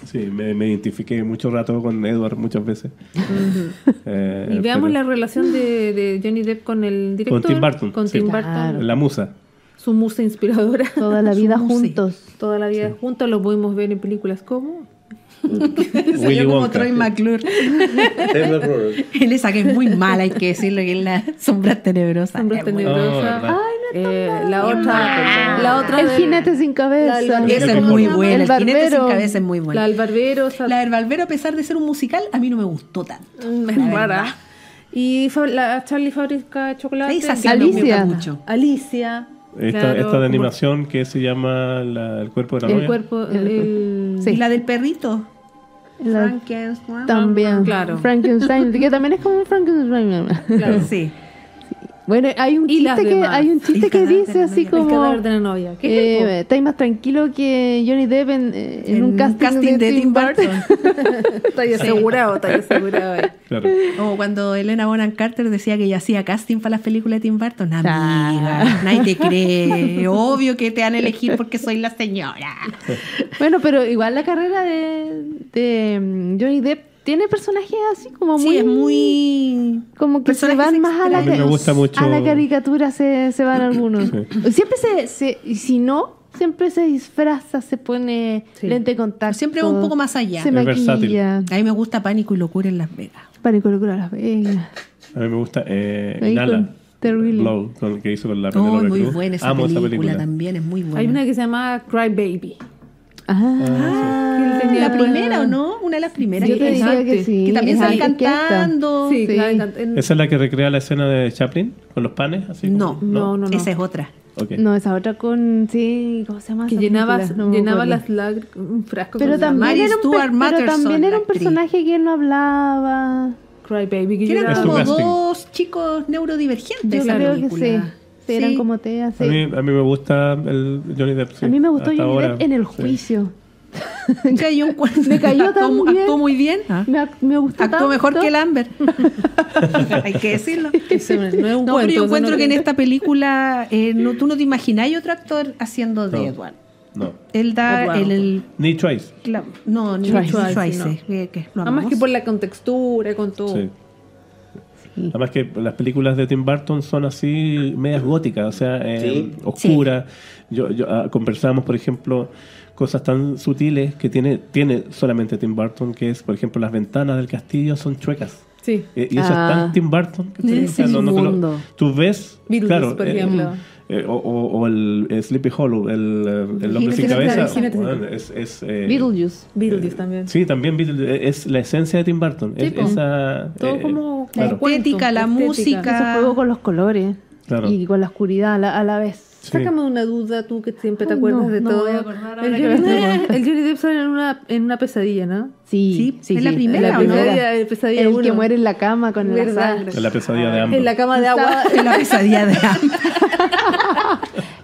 Sí, me, me identifiqué mucho rato con Edward muchas veces. Eh,
Y veamos
pero-
la relación de, de Johnny Depp con el director.
Tim Burton,
Con
sí.
Tim
Claro.
Burton.
La musa.
Su musa inspiradora.
Toda la vida juntos.
Toda la vida juntos lo pudimos ver en películas como
Willy
Yo como
Wonka.
Troy McClure. Él esa que es muy mala, hay que decirlo, que es la sombra tenebrosa.
Sombras
Es muy-
Oh.
Eh, la otra, la otra
El
de-
jinete sin cabeza.
La- la-
Esa es
¿Cómo
muy buena, el,
El
jinete sin cabeza es muy
la
buena.
del barbero,
La del Barbero, a pesar de ser un musical, a mí no me gustó tanto.
Es
La
rara. Y la Charlie Fábrica de Chocolate.
Esa sí
que-
me
Alicia.
mucho.
Alicia.
Esta,
claro,
esta de animación que se llama la- El cuerpo de la
El
novia.
cuerpo. El, el-
Sí.
Y la del perrito.
La-
Frankenstein.
También.
Claro.
Frankenstein, que también es como un Frankenstein.
Claro.
Sí.
Bueno, hay un chiste que hay un chiste
El
que
de
dice así
novia.
El
como
cadáver de la novia. ¿Qué el
eh, estáis más tranquilo que Johnny Depp en, eh, en un casting, de, Tim Burton.
Está ahí asegurado, está ahí asegurado. ahí.
Claro.
Como cuando Elena Bonham Carter decía que ella hacía casting para las películas de Tim Burton. Amiga,
Ah.
nadie te cree. Obvio que te van a elegir porque soy la señora.
Bueno, pero igual la carrera de, de mm, Johnny Depp tiene personajes así como muy
Sí, es muy...
como que se van más a la,
A mí me gusta mucho-
a la caricatura se, se van algunos. Siempre se, se y si no, siempre se disfraza, se pone
Sí.
lente de contacto.
Siempre va un poco más allá.
Se
Es
maquilla.
A mí me gusta Pánico y Locura en Las Vegas.
Pánico, locura, Las Vegas.
A mí me gusta eh,
con Terrible.
Blow, con, que hizo con la
Oh, muy
Cruz.
buena esa
Amo
película,
esa película.
también, es muy buena.
Hay una que se llama Cry Baby.
Ah,
tenía
la
buena-
primera, ¿o no? Una de las primeras.
Yo
que
diría que sí.
Que también
Es
sale cantando.
Sí,
Sí.
claro, encant- en-
¿Esa es la que recrea la escena de Chaplin con los panes? Así como-
No,
No, no, no.
Esa es otra.
No, esa otra con. Sí, ¿cómo se llama?
que llenaba?
No
llenaba las lágrimas, un frasco
Pero
con
también, era un, pero
Matterson,
también era un personaje que no hablaba.
Cry Baby, que
Que eran como dos chicos neurodivergentes.
Yo creo que sí. Sí, eran
Sí.
como te
A,
así.
mí, a mí me gusta el Johnny Depp. sí,
A mí me gustó
hasta
Johnny
ahora,
Depp en el
sí.
juicio.
Me cayó, un.
Me cayó
actuó,
tan bien.
actuó muy bien. ¿ah?
Me, me gustó
Actuó
tanto.
mejor que el Amber. Hay que decirlo.
No es un
No, pero
cuento,
yo
eso
encuentro
no-
que en esta película eh, no, tú no te imagináis otro actor haciendo de
No.
Edward.
No.
Él da
Eduardo.
el, el-
Ni Twice.
la- no, ni
Twice,
Twice,
Twice,
Twice, que- que lo
Además que por la contextura, con todo.
Sí. Además que las películas de Tim Burton son así medias góticas, o sea, eh,
Sí.
oscuras. Yo, yo, ah, conversábamos, por ejemplo, cosas tan sutiles que tiene, tiene solamente Tim Burton, que es, por ejemplo, las ventanas del castillo son chuecas.
Sí.
Eh, y eso
Ah.
es tan Tim Burton.
su
te lo-
mundo.
tú ves, claro,
por
eh,
ejemplo.
eh, o, o- o el eh, Sleepy Hollow, el, eh, el hombre sin cabeza. bueno, es, es, eh,
Beetlejuice.
Beetlejuice también.
Sí, también Beetlejuice, es la esencia de Tim Burton.
Sí,
es,
po.
esa,
Todo
eh,
como-
La
claro.
estética, la
estética.
música.
Ese juego con los colores.
Claro.
Y con la oscuridad a la, a la vez.
Sí.
Sácame una duda, tú que siempre te
Ay,
acuerdas
no,
de
no
todo.
voy a acordar
el, Johnny Depp, el Johnny Depp sale en una, en una pesadilla, ¿no?
Sí,
Sí, ¿es la primera
La
no?
primera, el pesadilla
El
uno.
que muere en la cama con la
Verdad.
sangre.
Es la pesadilla de ambos.
En la cama de agua.
En la pesadilla de Amber.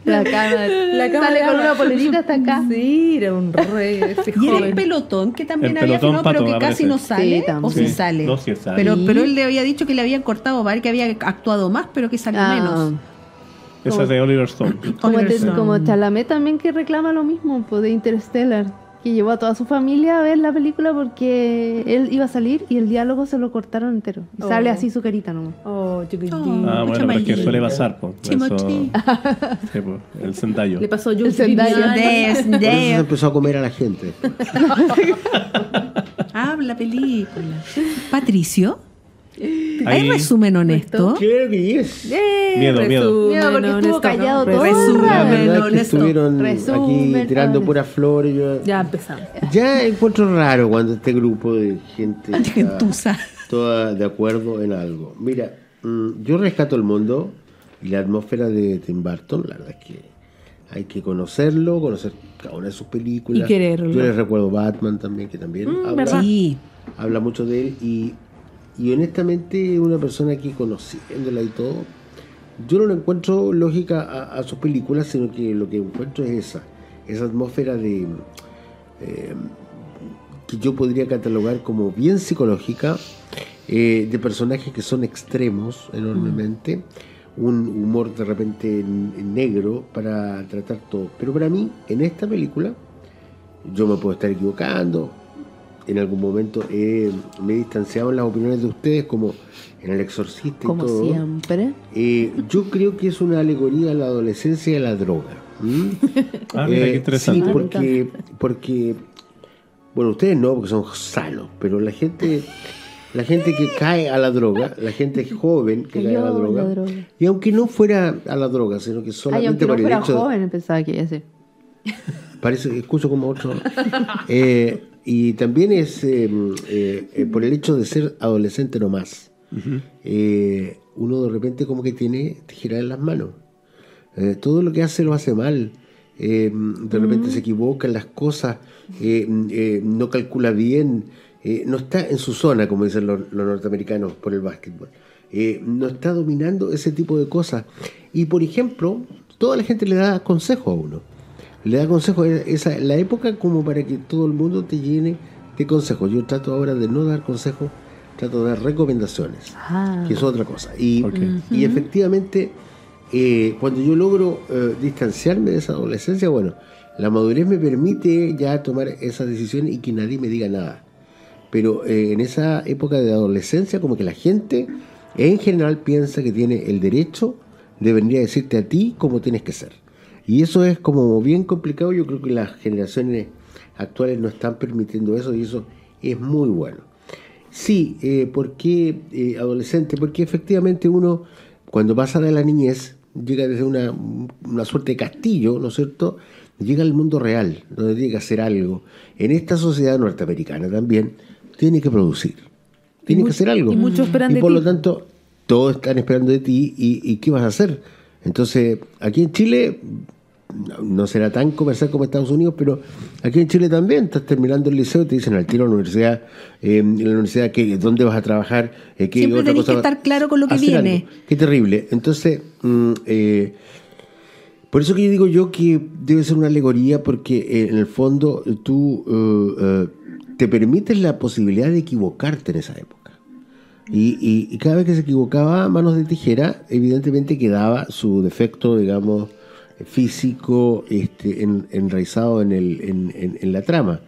La cama.
La cama
Sale
de
con
agua.
una polerita hasta acá.
Sí, era un rey ese
Y era el pelotón que también
El
había filmado, pero que casi no sale.
Sí,
o sí
Sí.
sale.
No, sí sale.
Pero,
Sí.
pero él le había dicho que le habían cortado que había actuado más, pero que salió
Ah,
menos.
Esa es de Oliver Stone.
Como,
Oliver Stone.
como Chalamet también que reclama lo mismo pues, de Interstellar. Que llevó a toda su familia a ver la película porque él iba a salir y el diálogo se lo cortaron entero. Y
Oh.
sale así su carita nomás.
Oh, chiquitín.
Oh.
Ah, bueno, pero es que
maíz.
suele pasar, po. Eso, sí, po, el Zendaya.
Le pasó a Jules
Zendaya.
Por eso se empezó a comer a la gente.
Habla película. Patricio, ¿hay
Ahí,
resumen honesto?
Claro que es.
Eh,
Miedo, miedo.
Miedo, porque estuvo callado
¿no?
todo el
Resumen.
es que
honesto.
estuvieron
Resumen,
aquí tirando
honesto.
puras flores. Yo,
Ya empezamos.
ya encuentro raro cuando este grupo de gente está toda de acuerdo en algo. Mira, mm, yo rescato el mundo y la atmósfera de Tim Burton. La verdad es que hay que conocerlo, conocer cada una de sus películas.
Y quererlo.
Yo les recuerdo Batman también, que también habla,
¿verdad?
Sí.
habla mucho de él. Y, y honestamente, una persona que conociéndola y todo, yo no le encuentro lógica a, a sus películas, sino que lo que encuentro es esa, esa atmósfera de eh, que yo podría catalogar como bien psicológica, eh, de personajes que son extremos enormemente, un humor de repente negro para tratar todo. Pero para mí, en esta película, yo me puedo estar equivocando, en algún momento eh, me he distanciado en las opiniones de ustedes, como en El Exorcista y
Como
todo.
siempre.
Eh, yo creo que es una alegoría a la adolescencia y a la droga. ¿m?
Ah, mira,
Eh,
qué interesante.
Sí, porque, porque, bueno, ustedes no, porque son sanos, pero la gente, la gente que cae a la droga, la gente joven que cae a la droga,
la droga.
y aunque no fuera a la droga, sino que
Ay,
solamente
aunque no fuera joven, pensaba que iba a ser.
Parece, escucho como otro. Eh, y también es eh, eh, eh, por el hecho de ser adolescente nomás. eh, uno de repente como que tiene tijera en las manos. Eh, todo lo que hace lo hace mal. Eh, de repente se equivoca en las cosas, eh, eh, no calcula bien, no está en su zona, como dicen los, los norteamericanos por el básquetbol. No está dominando ese tipo de cosas. Y por ejemplo, toda la gente le da consejo a uno. Le da consejo, esa, la época como para que todo el mundo te llene de consejos. Yo trato ahora de no dar consejos, trato de dar recomendaciones
Ah.
que es otra cosa. Y, y efectivamente, eh, cuando yo logro eh, distanciarme de esa adolescencia, bueno, la madurez me permite ya tomar esa decisión y que nadie me diga nada. Pero eh, en esa época de adolescencia, como que la gente en general piensa que tiene el derecho de venir a decirte a ti cómo tienes que ser. Y eso es como bien complicado. Yo creo que las generaciones actuales no están permitiendo eso y eso es muy bueno. Sí, eh, ¿por qué eh, adolescente? Porque efectivamente uno, cuando pasa de la niñez, llega desde una, una suerte de castillo, ¿no es cierto? Llega al mundo real, donde tiene que hacer algo. En esta sociedad norteamericana también, tiene que producir, tiene que hacer algo.
y muchos esperan
Y
de
por
ti.
lo tanto, todos están esperando de ti y, y ¿qué vas a hacer? Entonces, aquí en Chile no- será tan comercial como Estados Unidos, pero aquí en Chile también estás terminando el liceo y te dicen al tiro a la universidad, eh, en la universidad que, dónde vas a trabajar, eh, qué
Siempre
otra
tenés
cosa
que estar claro con lo que viene.
algo. Qué terrible. Entonces, mm, eh, por eso que yo digo yo que debe ser una alegoría porque eh, en el fondo tú eh, te permites la posibilidad de equivocarte en esa época. Y, y- y cada vez que se equivocaba a manos de tijera, evidentemente quedaba su defecto, digamos, físico este, en- enraizado en, el, en, la trama.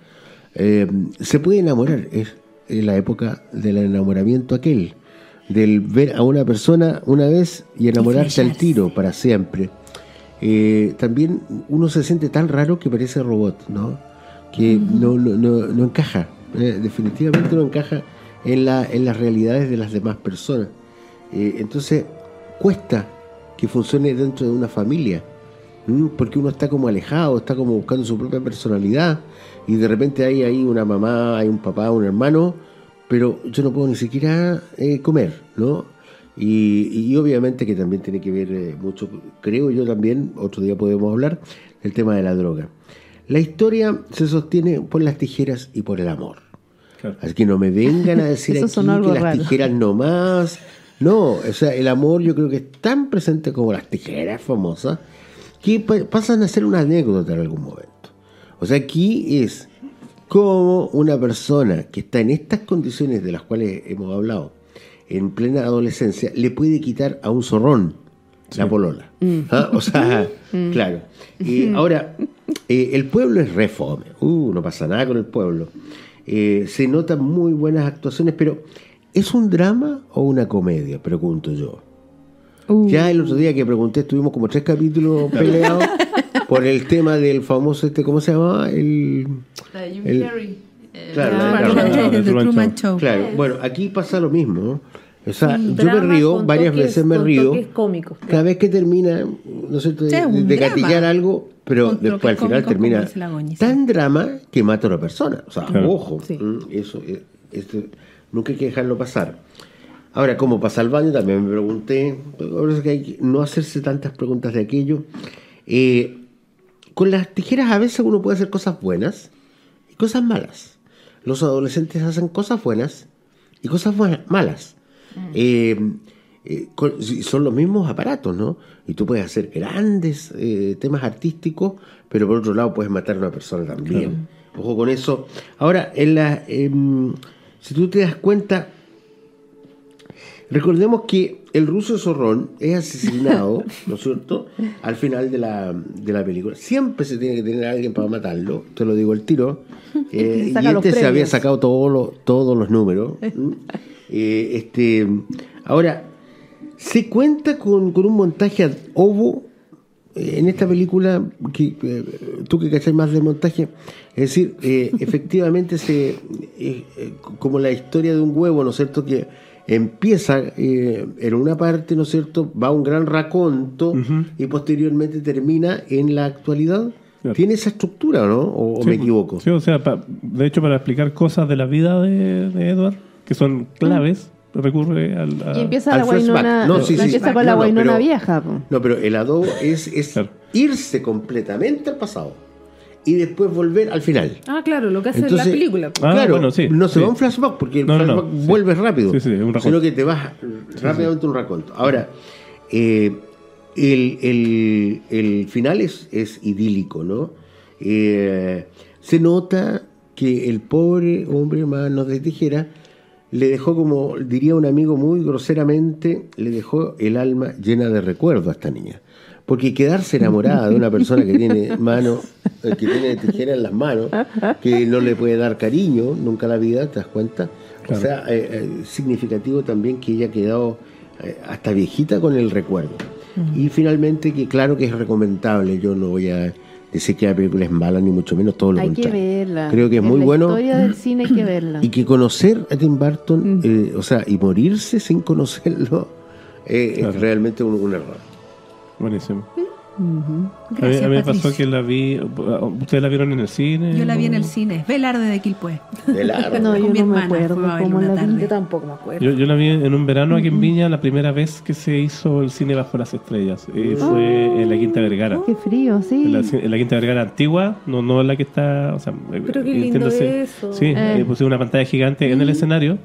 Eh, se puede enamorar, es, es la época del enamoramiento aquel, del ver a una persona una vez y enamorarse al tiro para siempre. Eh, también uno se siente tan raro que parece robot, ¿no? Que no, no, no, no encaja, eh, definitivamente no encaja en, la, en las realidades de las demás personas. Entonces, cuesta que funcione dentro de una familia. Porque uno está como alejado, está como buscando su propia personalidad, y de repente hay ahí una mamá, hay un papá, un hermano, pero yo no puedo ni siquiera eh, comer, ¿no? Y, y obviamente que también tiene que ver eh, mucho, creo yo también, otro día podemos hablar, del tema de la droga. La historia se sostiene por las tijeras y por el amor.
Claro.
Así que no me vengan a decir aquí que las
raro.
tijeras no más. No, o sea, el amor yo creo que es tan presente como las tijeras famosas que pa- pasan a ser una anécdota en algún momento. O sea, aquí es como una persona que está en estas condiciones de las cuales hemos hablado, en plena adolescencia, le puede quitar a un zorrón la polola. ¿Ah? O sea, claro. Y ahora, eh, el pueblo es re fome. Uh, no pasa nada con el pueblo. Eh, se notan muy buenas actuaciones, pero ¿es un drama o una comedia? Pregunto yo.
Uh.
Ya el otro día que pregunté, estuvimos como tres capítulos peleados por el tema del famoso este, ¿cómo se llamaba? El, el- Claro,
Ah,
la-
Truman
claro,
Show.
The
The Truman Show.
Claro, bueno, aquí pasa lo mismo. ¿no? O sea, yo me río, varias
toques-
veces me río.
cómicos.
Cada vez que termina, ¿no cierto?, de, de gatillar algo, pero
Con
después al final termina tan drama que mata a una persona. O sea,
Claro.
ojo,
Sí.
mm, eso, eh, esto, nunca hay que dejarlo pasar. Ahora, ¿cómo pasa al baño? También me pregunté. Por eso que hay que no hacerse tantas preguntas de aquello. Eh, con las tijeras a veces uno puede hacer cosas buenas y cosas malas. Los adolescentes hacen cosas buenas y cosas buenas- malas. Eh, eh, si- son los mismos aparatos, ¿no? Y tú puedes hacer grandes eh, temas artísticos, pero por otro lado puedes matar a una persona también. Ojo con eso. Ahora, en la, em, si tú te das cuenta, recordemos que el ruso zorrón es asesinado, ¿no es cierto?, al final de la, de la película. Siempre se tiene que tener a alguien para matarlo, te lo digo el tiro. Eh, y este se había sacado todos los, todos los números. Eh, este, ahora, se cuenta con, con un montaje ad ovo eh, en esta película, que, eh, tú que cachai más de montaje, es decir, eh, efectivamente se como la historia de un huevo, ¿no es cierto? Que empieza eh, en una parte, ¿no es cierto? Va un gran raconto y posteriormente termina en la actualidad.
Claro.
¿Tiene esa estructura, no? ¿O, o
Sí,
me equivoco?
Sí, o sea, pa- de hecho, para explicar cosas de la vida de, de Edward, que son claves, recurre al. a-
Y empieza
al
la guainona.
No, sí, sí,
empieza
sí.
con la
no,
vieja. po.
No, pero el adobo es, es
Claro.
irse completamente al pasado y después volver al final.
Ah, claro, lo que hace
Entonces-
la película.
Ah,
claro,
bueno, sí,
no se
sí.
va a un flashback porque el
No, no, no,
flashback
sí.
vuelve rápido,
Sí, sí, es un raconto.
sino que te vas rápidamente un raconto. Ahora, eh, el, el- el final es, es idílico, ¿no? Eh, se nota que el pobre hombre mano de tijera le dejó, como diría un amigo muy groseramente, le dejó el alma llena de recuerdo a esta niña. Porque quedarse enamorada de una persona que tiene mano, eh, que tiene tijera en las manos, que no le puede dar cariño nunca a la vida, ¿te das cuenta?
Claro.
O sea, eh, eh, significativo también que ella ha quedado eh, hasta viejita con el recuerdo. Y finalmente que claro que es recomendable, yo no voy a decir que la película es mala, ni mucho menos todo lo
Hay que
contrario.
verla.
Creo que es
En
muy
la
bueno.
historia del cine hay que verla.
Y que conocer a Tim Burton, eh, o sea, y morirse sin conocerlo, eh,
Claro.
es realmente un, un error.
Buenísimo. A mí,
Gracias,
a mí me pasó que la vi. ¿Ustedes la vieron en el cine?
Yo la vi en el
¿O-
cine. Velarde de Quilpué.
De largo.
No, yo no me acuerdo cómo la vi.
tarde.
Yo tampoco me acuerdo.
Yo, yo la vi en un verano aquí en Viña, la primera vez que se hizo el cine bajo las estrellas. Eh, fue en la Quinta Vergara.
Qué frío, sí.
En la, en la Quinta Vergara antigua, no, no la que está. O sea, eh,
Pero qué lindo eso.
Sí,
Eh.
eh, pusieron una pantalla gigante en el escenario.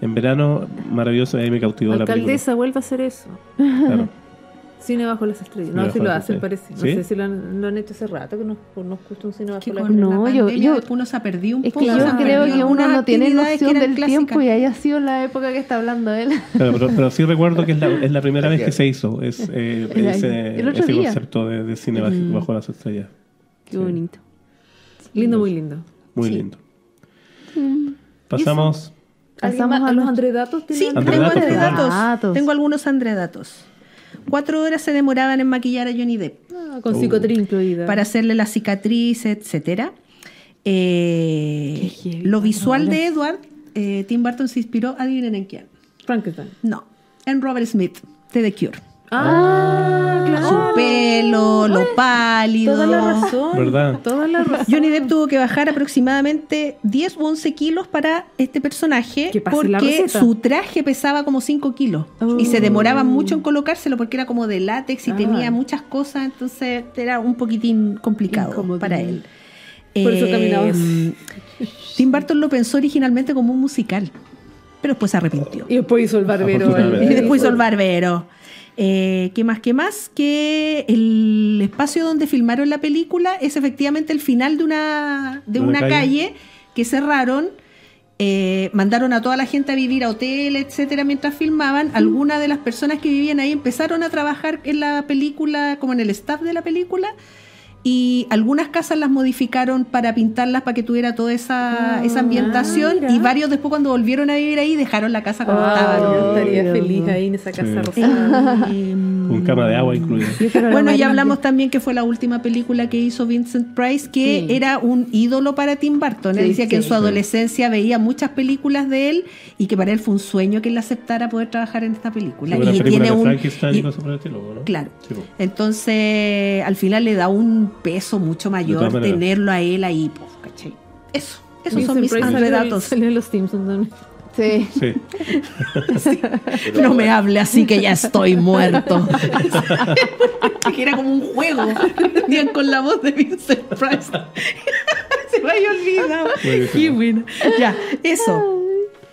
En verano, maravilloso, ahí me cautivó la película.
Alcaldesa, vuelve a hacer eso.
Claro.
Cine bajo las estrellas. No, si lo hacen, parece. No
¿Sí?
sé si lo han, lo han hecho hace rato, que nos, nos gusta un cine bajo
Que
las estrellas.
No,
la
yo- yo-
uno se ha perdido un
Es
poco.
que
se
yo creo que uno no tiene
que
noción del tiempo y haya sido la época que está hablando él.
Claro, pero, pero sí recuerdo que es la, es la primera vez que se hizo es, eh,
El-
ese,
el otro
ese concepto de, de cine bajo, bajo las estrellas.
Qué bonito.
Lindo, muy lindo.
Muy
Sí.
lindo. Pasamos.
¿Alguien
Pasamos
más?
a
¿A los andredatos?
Sí,
¿Tienen
Andredatos,
tengo. Andredatos. Tengo algunos andredatos. Cuatro horas se demoraban en maquillar a Johnny Depp
Ah, con psicotriz incluida.
para hacerle la cicatriz, etcétera. Eh, lo visual de. Edward, eh, Tim Burton se inspiró, adivinen en quién.
Frankenstein.
No, en Robert Smith, de The Cure.
Ah, claro.
Su pelo, lo pálido.
Toda la razón.
¿Verdad?
Toda la razón.
Johnny Depp tuvo que bajar aproximadamente 10 u 11 kilos para este personaje porque su traje pesaba como 5 kilos y se demoraban mucho en colocárselo porque era como de látex y
Ah.
tenía muchas cosas, entonces era un poquitín complicado para él.
Por eso caminaba
Eh, Tim Burton lo pensó originalmente como un musical, pero después se arrepintió.
Y después hizo el barbero.
Y después hizo el barbero. Eh, ¿Qué más? ¿Qué más? Que el espacio donde filmaron la película es efectivamente el final de una, de
¿De una
una
calle?
calle? que cerraron. eh, mandaron a toda la gente a vivir a hoteles, etcétera, mientras filmaban. Algunas de las personas que vivían ahí empezaron a trabajar en la película, como en el staff de la película. Y algunas casas las modificaron para pintarlas para que tuviera toda esa, esa ambientación.
mira.
y varios después cuando volvieron a vivir ahí dejaron la casa como
Ah,
estaba.
yo estaría
Dios
feliz ahí en esa casa
Sí.
rosada.
Con cama de agua incluida.
Bueno, ya hablamos también que fue la última película que hizo Vincent Price, que
Sí.
era un ídolo para Tim Burton. Él
Sí,
decía que en su adolescencia veía muchas películas de él y que para él fue un sueño que él aceptara poder trabajar en esta película.
Una
y
película
tiene
de
un.
Frankenstein y
y-
¿no?
Claro. Entonces, al final le da un peso mucho mayor tenerlo a él ahí, pues, ¿cachai? Eso, esos son mis
salió- en los Simpsons también.
Sí.
Sí.
No me hable así que ya estoy muerto. que era como un juego. Con la voz de Vincent Price. Se me había olvidado. Qué bueno. Ya, eso.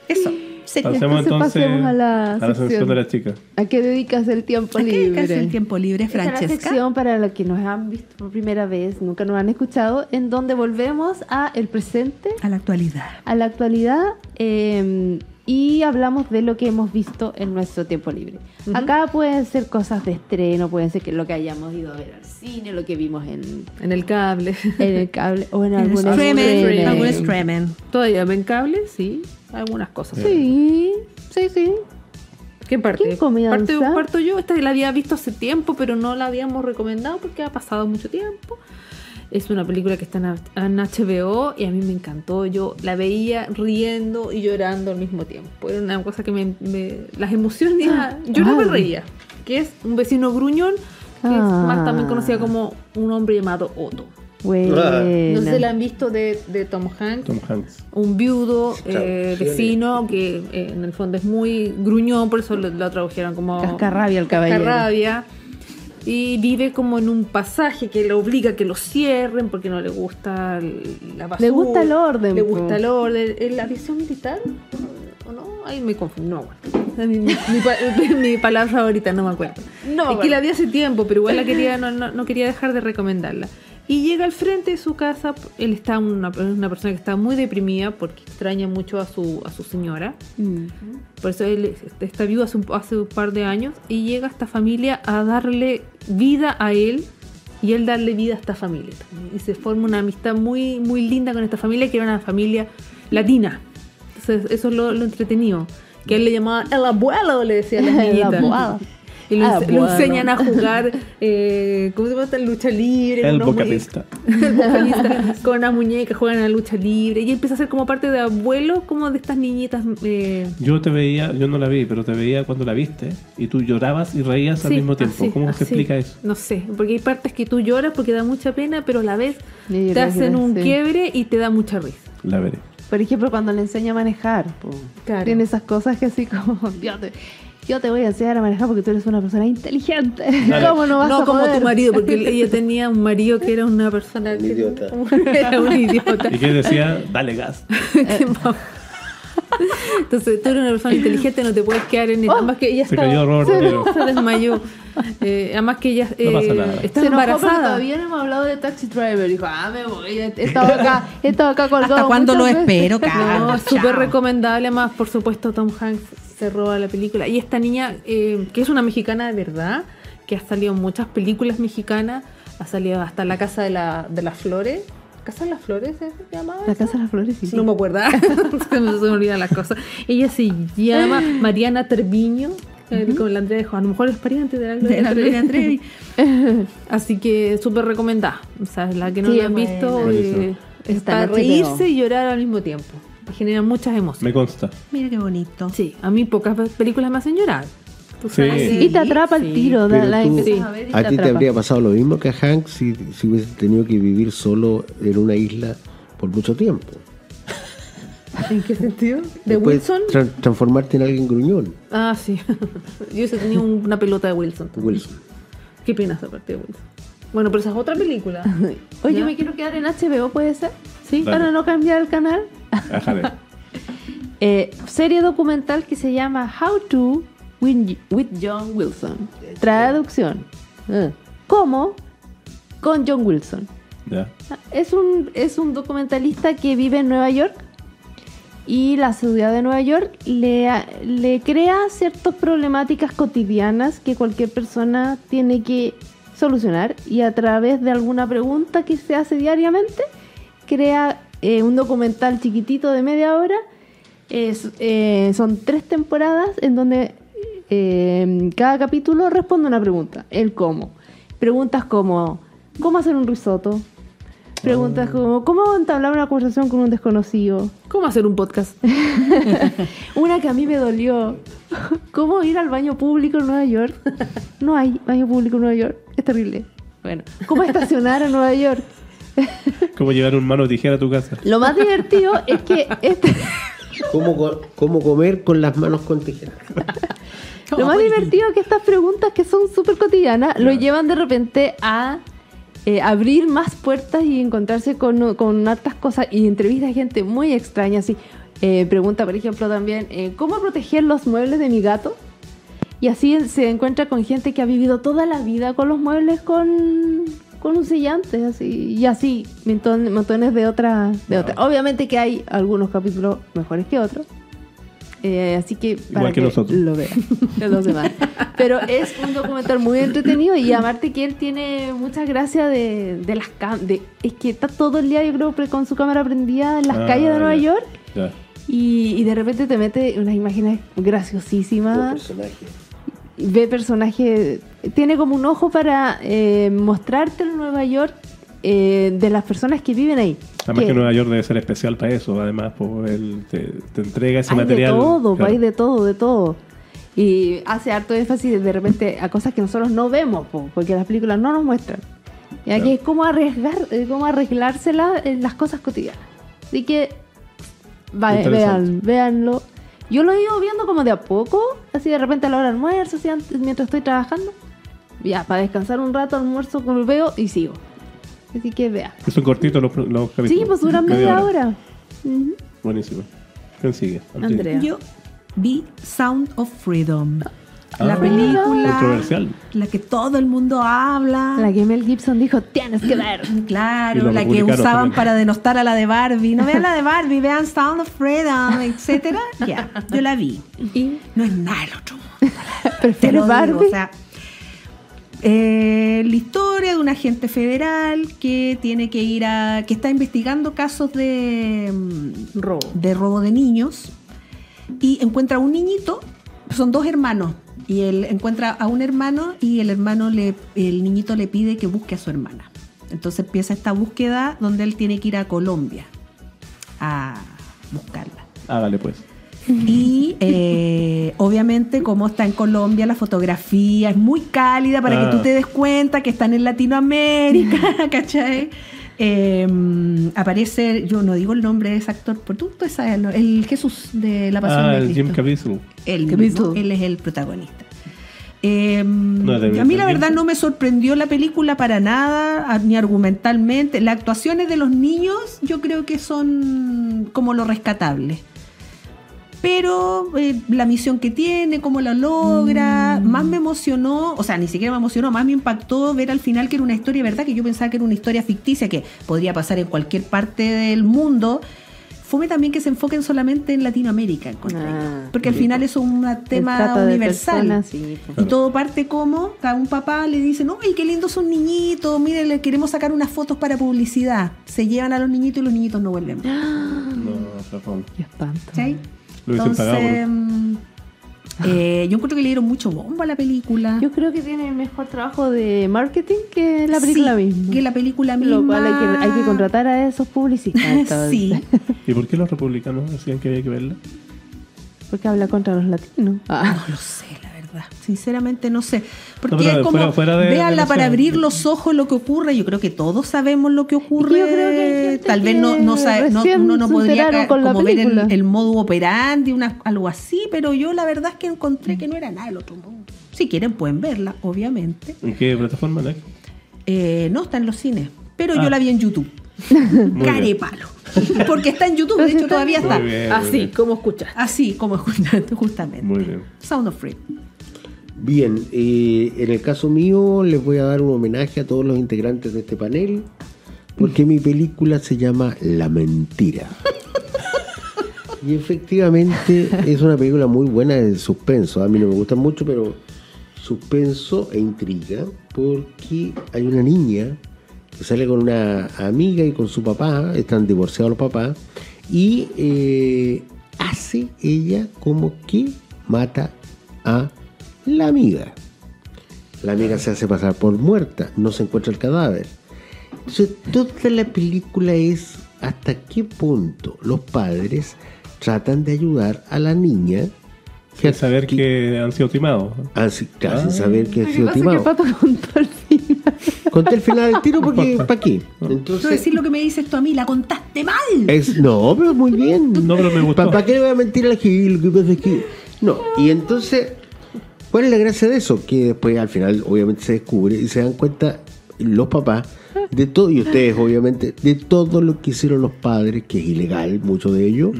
Eso. Sí.
Pasemos
Entonces pasemos a la
a la sección de la chica.
¿A qué dedicas el tiempo
¿A qué
libre?
dedicas el tiempo libre,
Esta es la
Francesca?
sección para los que nos han visto por primera vez, nunca nos han escuchado, en donde volvemos a el presente,
A la actualidad.
a la actualidad eh, y hablamos de lo que hemos visto en nuestro tiempo libre. Acá pueden ser cosas de estreno, pueden ser que lo que hayamos ido a ver al cine, lo que vimos en,
En el cable.
en el cable o en
El
algún
streaming,
streaming.
algún streaming.
Todavía ven cable, sí. Algunas cosas.
Sí, sí, sí.
¿Qué parte?
¿Quién comienza?
Parte, parto yo. Esta la había visto hace tiempo, pero no la habíamos recomendado porque ha pasado mucho tiempo. Es una película que está en, HBO y a mí me encantó. Yo la veía riendo y llorando al mismo tiempo. Era una cosa que me. me- las emociones. yo no me reía. Que es un vecino gruñón, que
Ah.
es más también conocida como un hombre llamado Otto.
Buena.
No sé si la han visto de, de Tom Hanks.
Tom Hanks.
Un viudo eh, vecino que eh, en el fondo es muy gruñón, por eso lo, lo tradujeron como
Cascarrabia el caballero.
Cascarrabia. Y vive como en un pasaje que le obliga a que lo cierren porque no le gusta la basura.
Le gusta el orden,
Le gusta el orden. ¿En la visión militar? ¿O no? Ahí me confundo. No, bueno. Mi, mi- mi pa- mi palabra favorita, no me acuerdo.
No
es que la vi hace tiempo, pero igual la quería, no, no- no quería dejar de recomendarla. Y llega al frente de su casa, él está una, una persona que está muy deprimida porque extraña mucho a su, a su señora.
Mm.
Por eso él está vivo hace un, hace un par de años y llega esta familia a darle vida a él y él darle vida a esta familia. también. Y se forma una amistad muy, muy linda con esta familia, que era una familia latina. Entonces, eso es lo, lo entretenido. Que él le llamaba el abuelo, le decía a las
El
niñitas.
abuelo.
Y lo, ense- lo
Abuelo.
enseñan a jugar, eh, ¿cómo se llama? Lucha libre.
El vocalista.
el vocalista con una muñeca, juegan a la lucha libre. Y empieza a ser como parte de abuelo, como de estas niñitas. eh,
Yo te veía, yo no la vi, pero te veía cuando la viste y tú llorabas y reías al mismo tiempo.
así,
¿Cómo se
así.
explica eso?
No sé, porque hay partes que tú lloras porque da mucha pena, pero a la vez te hacen un
sí.
quiebre y te da mucha risa.
La veré.
Por ejemplo, cuando le enseña a manejar.
Claro.
Tiene esas cosas que así como, te, yo te voy a enseñar a manejar porque tú eres una persona inteligente.
Dale.
¿Cómo no vas
no
a
como
poder?
tu marido, porque ella tenía un marido que era una persona. que-
idiota.
Era un idiota.
¿Y qué decía? Dale gas.
Entonces, tú eres una persona inteligente, no te puedes quedar en eso. Además que ella
Se
estaba-
cayó Robert
se, desmayó. Eh, además que ella eh,
Se enojó porque
embarazada.
todavía no hemos hablado de Taxi Driver. Dijo, ah, me voy. He estado acá, he estado acá colgado.
¿Hasta cuándo lo
veces.
espero, cara?
No, súper recomendable. Además, por supuesto, Tom Hanks se roba la película. Y esta niña, eh, que es una mexicana de verdad, que ha salido en muchas películas mexicanas, ha salido hasta La Casa de, la, de las Flores. ¿Casa de las Flores se llamaba?
La Casa de las Flores, sí.
No me acuerdo, se me, olvidan las cosas. Ella se llama Mariana Treviño, eh, con la Andrea de Juan. A lo mejor es pariente de la Gloria
De la
Trevi. Así que súper recomendada. O sea, la que no
Sí,
la han visto eh, es
Está
para reírse y llorar al mismo tiempo. Te genera muchas
Me
emociones.
consta.
Mira qué bonito.
Sí, a mí pocas películas me hacen llorar.
Sí.
Y te atrapa el
Sí.
tiro.
Pero
La, la
tú-
empiezas
Sí.
a ver y
¿A ti te habría pasado lo mismo que a Hank si, si hubiese tenido que vivir solo en una isla por mucho tiempo?
¿En qué sentido? ¿De
Después
Wilson?
tra- transformarte en alguien gruñón.
Ah, sí. Yo se tenía un- una pelota de Wilson.
Wilson.
Qué pena esa parte de Wilson. Bueno, pero esa es otra película.
Oye,
¿Ya?
me quiero quedar en HBO, ¿puede ser?
Sí.
Dale.
Para no cambiar el canal.
Ajale.
Eh, serie documental que se llama How to Win with John Wilson. Traducción. Eh, ¿Cómo? Con John Wilson.
Ya.
Es un, es un documentalista que vive en Nueva York y la ciudad de Nueva York le, le crea ciertas problemáticas cotidianas que cualquier persona tiene que solucionar y a través de alguna pregunta que se hace diariamente crea eh, un documental chiquitito de media hora. Es, eh, son tres temporadas en donde eh, cada capítulo responde una pregunta. El cómo. Preguntas como ¿cómo hacer un risotto? Preguntas como ¿cómo entablar una conversación con un desconocido?
¿Cómo hacer un podcast?
Una que a mí me dolió. ¿Cómo ir al baño público en Nueva York? No hay baño público en Nueva York. Es terrible. Bueno, ¿cómo estacionar en Nueva York?
¿Cómo llevar un mano de tijera a tu casa?
Lo más divertido es que este,
¿Cómo, co- cómo comer con las manos con tijeras?
lo más divertido es que estas preguntas que son súper cotidianas lo llevan de repente a eh, abrir más puertas y encontrarse con, con hartas cosas y entrevistas a gente muy extraña. Así, Eh, pregunta, por ejemplo, también, eh, ¿cómo proteger los muebles de mi gato? Y así se encuentra con gente que ha vivido toda la vida con los muebles con, con un sellante, así, y así, monton- montones de otras. De otras. Obviamente que hay algunos capítulos mejores que otros. Eh, así que para
Igual que nosotros.
lo vean los demás. Pero es un documental muy entretenido y aparte que él tiene mucha gracia de, de las cam de Es que está todo el día, yo creo, con su cámara prendida en las
Ah,
calles de Nueva. York y, y de repente te mete unas imágenes graciosísimas
personajes.
Ve personajes, tiene como un ojo para eh, mostrarte el Nueva York eh, de las personas que viven ahí.
Además que Nueva York debe ser especial para eso. Además, pues, él te, te entrega ese
hay
material.
de todo,
claro.
hay de todo, de todo. Y hace harto énfasis de repente a cosas que nosotros no vemos, po, porque las películas no nos muestran. Y aquí es como arriesgar, eh, como arreglársela en las cosas cotidianas. Así que va-
Interesante.
vean, véanlo. Yo lo he ido viendo como de a poco, así de repente a la hora de almuerzo, así antes, mientras estoy trabajando. Ya, para descansar un rato, almuerzo, como veo y sigo. Así que.
Que son cortitos los, los capítulos.
Sí, pues duran media hora. Ujú.
Buenísimo. ¿Quién sigue?
Andrea.
Yo vi Sound of Freedom. La
Ah,
película.
Controversial.
La que todo el mundo habla.
La que Mel Gibson dijo, tienes que ver.
Y
Claro, la que usaban
también.
para denostar a la de Barbie. No vean la de Barbie, vean Sound of Freedom, etcétera. Ya, yo la vi.
Y
No es nada el otro mundo. Te
¿Prefieres
lo digo,
Barbie?
o sea, eh, la historia de un agente federal que tiene que ir a. que está investigando casos de. mm,
robo.
de robo de niños y encuentra a un niñito, son dos hermanos, y él encuentra a un hermano y el hermano le, el niñito le pide que busque a su hermana. Entonces empieza esta búsqueda donde él tiene que ir a Colombia a buscarla.
Hágale pues.
Y eh, obviamente como está en Colombia, la fotografía es muy cálida para
Ah.
que tú te des cuenta que están en Latinoamérica, ¿cachai? Eh, aparece, yo no digo el nombre de ese actor, pero tú, tú sabes, el, el Jesús de la Pasión
Ah,
de Cristo.
Jim Caviezel.
Él, es el protagonista. Eh,
No de
a mí la verdad no me sorprendió la película para nada, ni argumentalmente. Las actuaciones de los niños yo creo que son como lo rescatable. Pero eh, la misión que tiene, cómo la logra,
Mm.
más me emocionó, o sea, ni siquiera me emocionó, más me impactó ver al final que era una historia, ¿verdad? Que yo pensaba que era una historia ficticia que podría pasar en cualquier parte del mundo. Fome también que se enfoquen solamente en Latinoamérica.
Ah.
porque al final eso es un tema universal.
personas, sí, pues.
Y todo parte como a un papá le dice, no, y qué lindos son niñitos, mire, le queremos sacar unas fotos para publicidad. Se llevan a los niñitos y los niñitos no vuelven. más.
No, Zafón.
Qué espanto.
¿Cachai?
Lo pagado
Entonces, mm, eh, yo encuentro que le dieron mucho bombo a la película.
Yo creo que tiene mejor trabajo de marketing que la película
Sí,
misma.
Que la película misma.
Lo cual hay que, hay que contratar a esos publicistas.
sí.
¿Y por qué los republicanos decían que había que verla?
Porque habla contra los latinos. Ah.
No lo sé, la verdad. Sinceramente no sé. Porque
No,
es como,
fuera- fuera de-
véanla
de
para abrir los ojos lo que ocurre. Yo creo que todos sabemos lo que ocurre.
yo creo que hay gente
Tal vez no, no, sabe- no- uno no podría como ver el, el modo operandi, una, algo así, pero yo la verdad es que encontré que no era nada del otro mundo. Si quieren pueden verla, obviamente.
¿En qué plataforma la
Eh, no está en los cines, pero
Ah.
yo la vi en YouTube.
Muy
Care
bien.
palo. Porque está en YouTube, de hecho todavía está.
Muy bien, muy
Así,
bien.
como escuchas.
Así como justamente. justamente.
Muy bien.
Sound of Freedom.
Bien, eh, en el caso mío les voy a dar un homenaje a todos los integrantes de este panel, porque mi película se llama La Mentira. Y efectivamente es una película muy buena de suspenso. A mí no me gusta mucho, pero suspenso e intriga, porque hay una niña que sale con una amiga y con su papá, están divorciados los papás, y eh, hace ella como que mata a la amiga. La amiga se hace pasar por muerta, no se encuentra el cadáver. Entonces, toda la película es hasta qué punto los padres tratan de ayudar a la niña
Sin saber que han sido timados.
Así, claro, sin
Ah.
saber que ha
Lo que
sido
pasa es que
timado.
Pato contó el final.
Conté el final del tiro porque, ¿para qué? Entonces,
decir lo que me dices tú a mí, la contaste mal.
es, no, pero muy bien.
No, pero me gustó.
¿Para qué le voy a mentir a la gente? Lo que pasa es que. No, y entonces, ¿cuál es la gracia de eso? Que después al final, obviamente, se descubre y se dan cuenta los papás de todo, y ustedes, obviamente, de todo lo que hicieron los padres, que es ilegal, mucho de ello,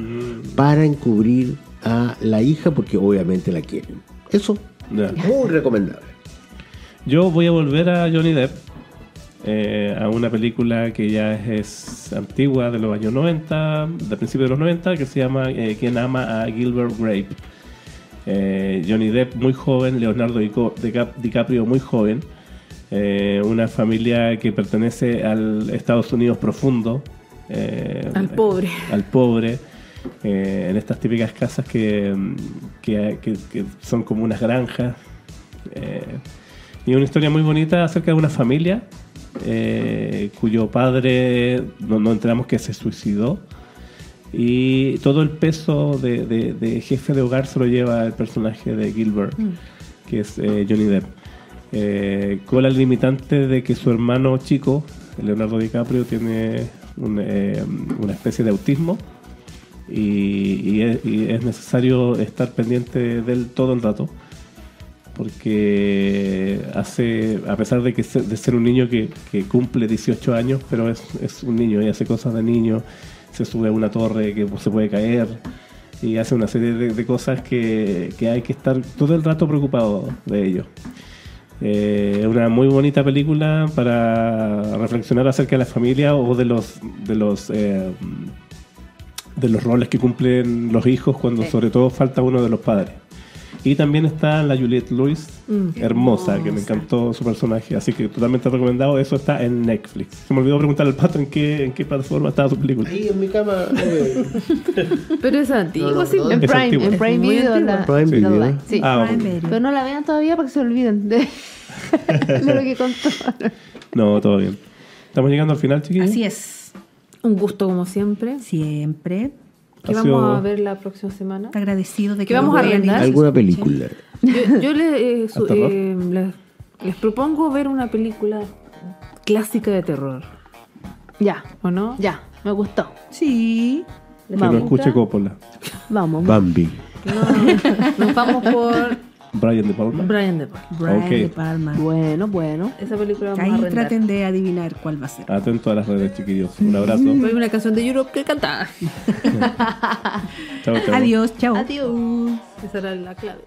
para encubrir a la hija, porque obviamente la quieren. Eso, muy recomendable.
Yo voy a volver a Johnny Depp, eh, a una película que ya es, antigua, de los años 90, de principios de los 90, que se llama eh, Quien ama a Gilbert Grape. Eh, Johnny Depp muy joven, Leonardo DiCaprio muy joven, eh, una familia que pertenece al Estados Unidos profundo. eh,
Al pobre.
al pobre, en estas típicas casas que, que, que- que son como unas granjas. y una historia muy bonita acerca de una familia cuyo padre, no, no enteramos que se suicidó. Y todo el peso de, de- de jefe de hogar se lo lleva el personaje de Gilbert, que es eh, Johnny Depp. eh, con la limitante de que su hermano chico, Leonardo DiCaprio, tiene un, eh, una especie de autismo y, y es, y es necesario estar pendiente de él todo el rato porque hace, a pesar de que se- de ser un niño que, que cumple 18 años, pero es, es un niño y hace cosas de niño, se sube a una torre que se puede caer y hace una serie de, de cosas que, que hay que estar todo el rato preocupado de ello. Eh, Es una muy bonita película para reflexionar acerca de la familia o de los de los eh, de los roles que cumplen los hijos cuando sobre todo falta uno de los padres. Y también está la Juliette Lewis, hermosa, que me encantó su personaje, así que totalmente recomendado. Eso está en Netflix. Se me olvidó preguntar al pato en qué, en qué plataforma estaba su película.
Ahí en mi cama. eh,
Pero es antiguo,
No, no,
sí.
En Prime,
antigua.
en Prime Video.
antigua.
La,
Prime Video.
sí.
Ah,
Prime. Video.
Pero no la vean todavía para que se olviden de, de lo que contó.
No, todo bien. Estamos llegando al final, chiquillos.
Así es.
Un gusto como siempre.
Siempre.
¿Qué vamos
sido-
a ver la próxima semana?
Agradecido de que
¿Qué vamos
nos
a arrendar?
Alguna película.
Yo, yo le- eh, eh, les, les propongo ver una película clásica de terror,
Ya,
¿o no?
ya, me gustó.
Sí.
Que
Vamos.
no escuche Coppola.
Vamos.
Bambi.
No, nos vamos por
Brian De Palma.
Brian De Palma.
Brian. De Palma.
Bueno, bueno.
Esa película vamos a
Ahí traten de adivinar cuál va a ser.
Atento a las redes, chiquillos. Un abrazo.
Hay una canción de Europe que cantaba.
Chao, chao.
Adiós, chao.
Adiós.
Esa era la clave.